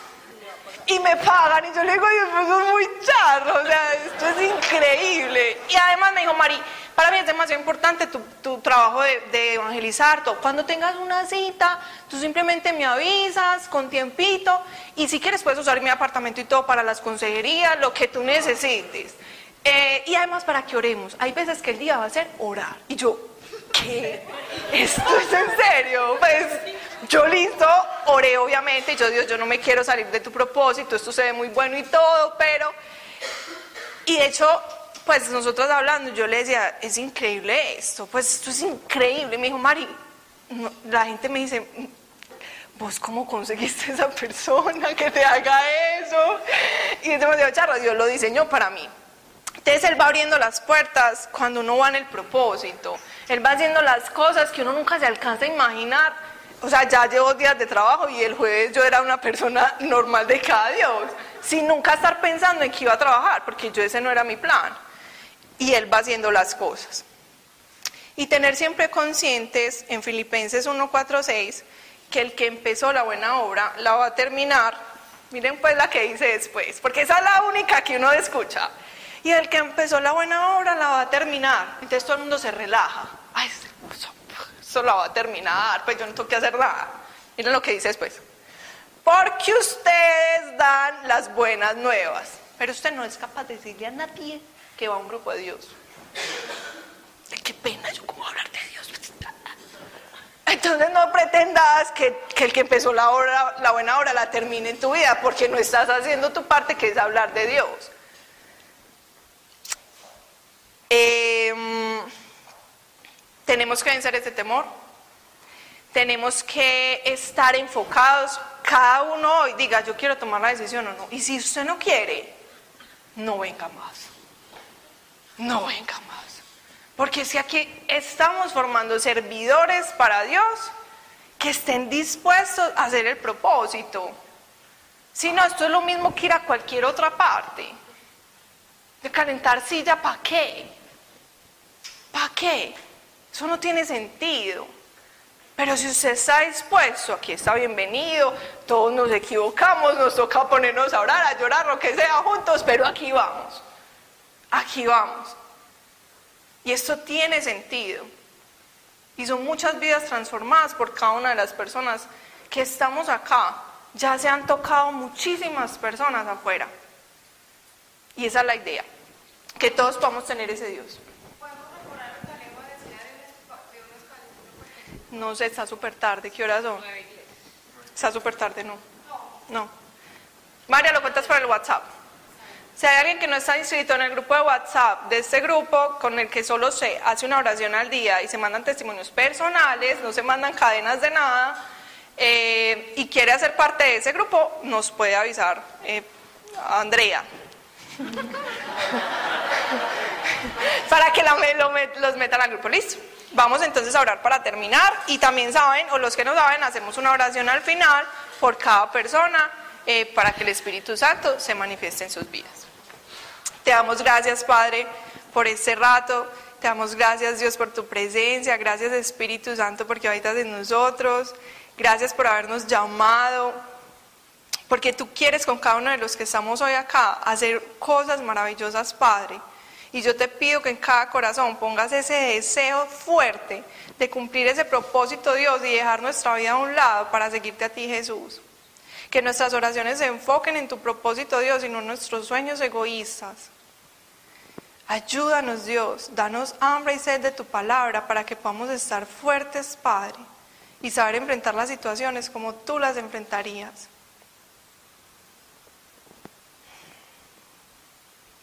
y me pagan y yo le digo, Dios, pues es muy charro, o sea, esto es increíble. Y además me dijo, Mari, para mí es demasiado importante tu, tu trabajo de, de, evangelizar, todo. Cuando tengas una cita, tú simplemente me avisas con tiempito y si quieres puedes usar mi apartamento y todo para las consejerías, lo que tú necesites. Eh, y además para que oremos. Hay veces que el día va a ser orar. Y yo, ¿qué? ¿Esto es en serio? Pues yo listo, oré obviamente, yo Dios, yo no me quiero salir de tu propósito, esto se ve muy bueno y todo, pero... Y de hecho, pues nosotros hablando, yo le decía, es increíble esto, pues esto es increíble. me dijo, Mari, la gente me dice, ¿vos cómo conseguiste esa persona que te haga eso? Y es demasiado charla, Dios lo diseñó para mí. Entonces Él va abriendo las puertas cuando uno va en el propósito. Él va haciendo las cosas que uno nunca se alcanza a imaginar O sea, ya llevo días de trabajo y el jueves yo era una persona normal de cada Dios, sin nunca estar pensando en que iba a trabajar, porque yo ese no era mi plan. Y Él va haciendo las cosas. Y tener siempre conscientes en Filipenses 1.4.6 que el que empezó la buena obra la va a terminar. Miren pues la que dice después, porque esa es la única que uno escucha. Y el que empezó la buena obra la va a terminar. Entonces todo el mundo se relaja. Ay, eso la va a terminar, pues yo no tengo que hacer nada. Miren lo que dice después. Porque ustedes dan las buenas nuevas, pero usted no es capaz de decirle a nadie que va a un grupo de Dios. Qué pena, yo cómo hablar de Dios. Entonces no pretendas que, el que empezó la, la buena obra la termine en tu vida, porque no estás haciendo tu parte que es hablar de Dios. Em, tenemos que vencer este temor. Tenemos que estar enfocados. Cada uno hoy diga, yo quiero tomar la decisión o no. Y si usted no quiere, no venga más. No venga más. Porque si aquí estamos formando servidores para Dios que estén dispuestos a hacer el propósito. Si no, esto es lo mismo que ir a cualquier otra parte. De calentar silla, ¿para qué? ¿Para qué? Eso no tiene sentido. Pero si usted está dispuesto, aquí está bienvenido, todos nos equivocamos, nos toca ponernos a orar, a llorar, lo que sea juntos, pero aquí vamos. Aquí vamos. Y esto tiene sentido. Y son muchas vidas transformadas por cada una de las personas que estamos acá. Ya se han tocado muchísimas personas afuera. Y esa es la idea, que todos podamos tener ese Dios. No sé, está súper tarde. ¿Qué horas son? Está súper tarde, no. No. María, lo cuentas por el WhatsApp. Si hay alguien que no está inscrito en el grupo de WhatsApp de este grupo, con el que solo se hace una oración al día y se mandan testimonios personales, no se mandan cadenas de nada, eh, y quiere hacer parte de ese grupo, nos puede avisar eh, Andrea. Para que los metan al grupo. Listo. Vamos entonces a orar para terminar. Y también saben, o los que no saben, hacemos una oración al final por cada persona eh, para que el Espíritu Santo se manifieste en sus vidas. Te damos gracias, Padre, por este rato. Te damos gracias, Dios, por tu presencia. Gracias, Espíritu Santo, porque habitas en nosotros. Gracias por habernos llamado. Porque tú quieres con cada uno de los que estamos hoy acá hacer cosas maravillosas, Padre. Y yo te pido que en cada corazón pongas ese deseo fuerte de cumplir ese propósito, Dios, y dejar nuestra vida a un lado para seguirte a ti, Jesús. Que nuestras oraciones se enfoquen en tu propósito, Dios, y no en nuestros sueños egoístas. Ayúdanos Dios, danos hambre y sed de tu palabra para que podamos estar fuertes, Padre, y saber enfrentar las situaciones como tú las enfrentarías.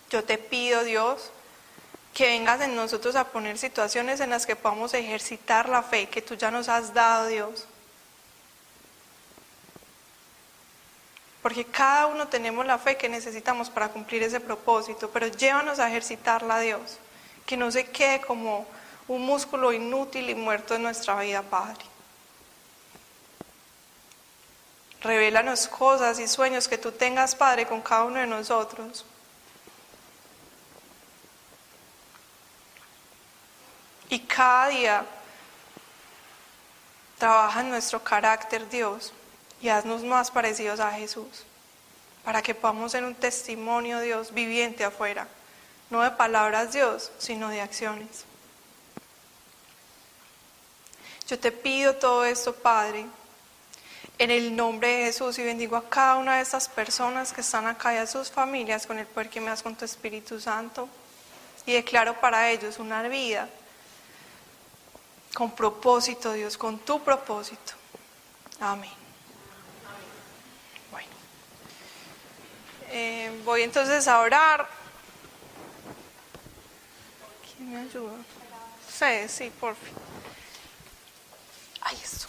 Yo te pido, Dios, que vengas en nosotros a poner situaciones en las que podamos ejercitar la fe que tú ya nos has dado, Dios. porque cada uno tenemos la fe que necesitamos para cumplir ese propósito, pero llévanos a ejercitarla, Dios, que no se quede como un músculo inútil y muerto en nuestra vida, Padre. Revélanos cosas y sueños que tú tengas, Padre, con cada uno de nosotros. Y cada día trabaja en nuestro carácter, Dios y haznos más parecidos a Jesús, para que podamos ser un testimonio, Dios, viviente afuera, no de palabras, Dios, sino de acciones. Yo te pido todo esto, Padre, en el nombre de Jesús y bendigo a cada una de estas personas que están acá y a sus familias con el poder que me das con tu Espíritu Santo y declaro para ellos una vida con propósito, Dios, con tu propósito. Amén. Eh, voy entonces a orar. ¿Quién me ayuda? Sí, sí, por fin. Ay, eso.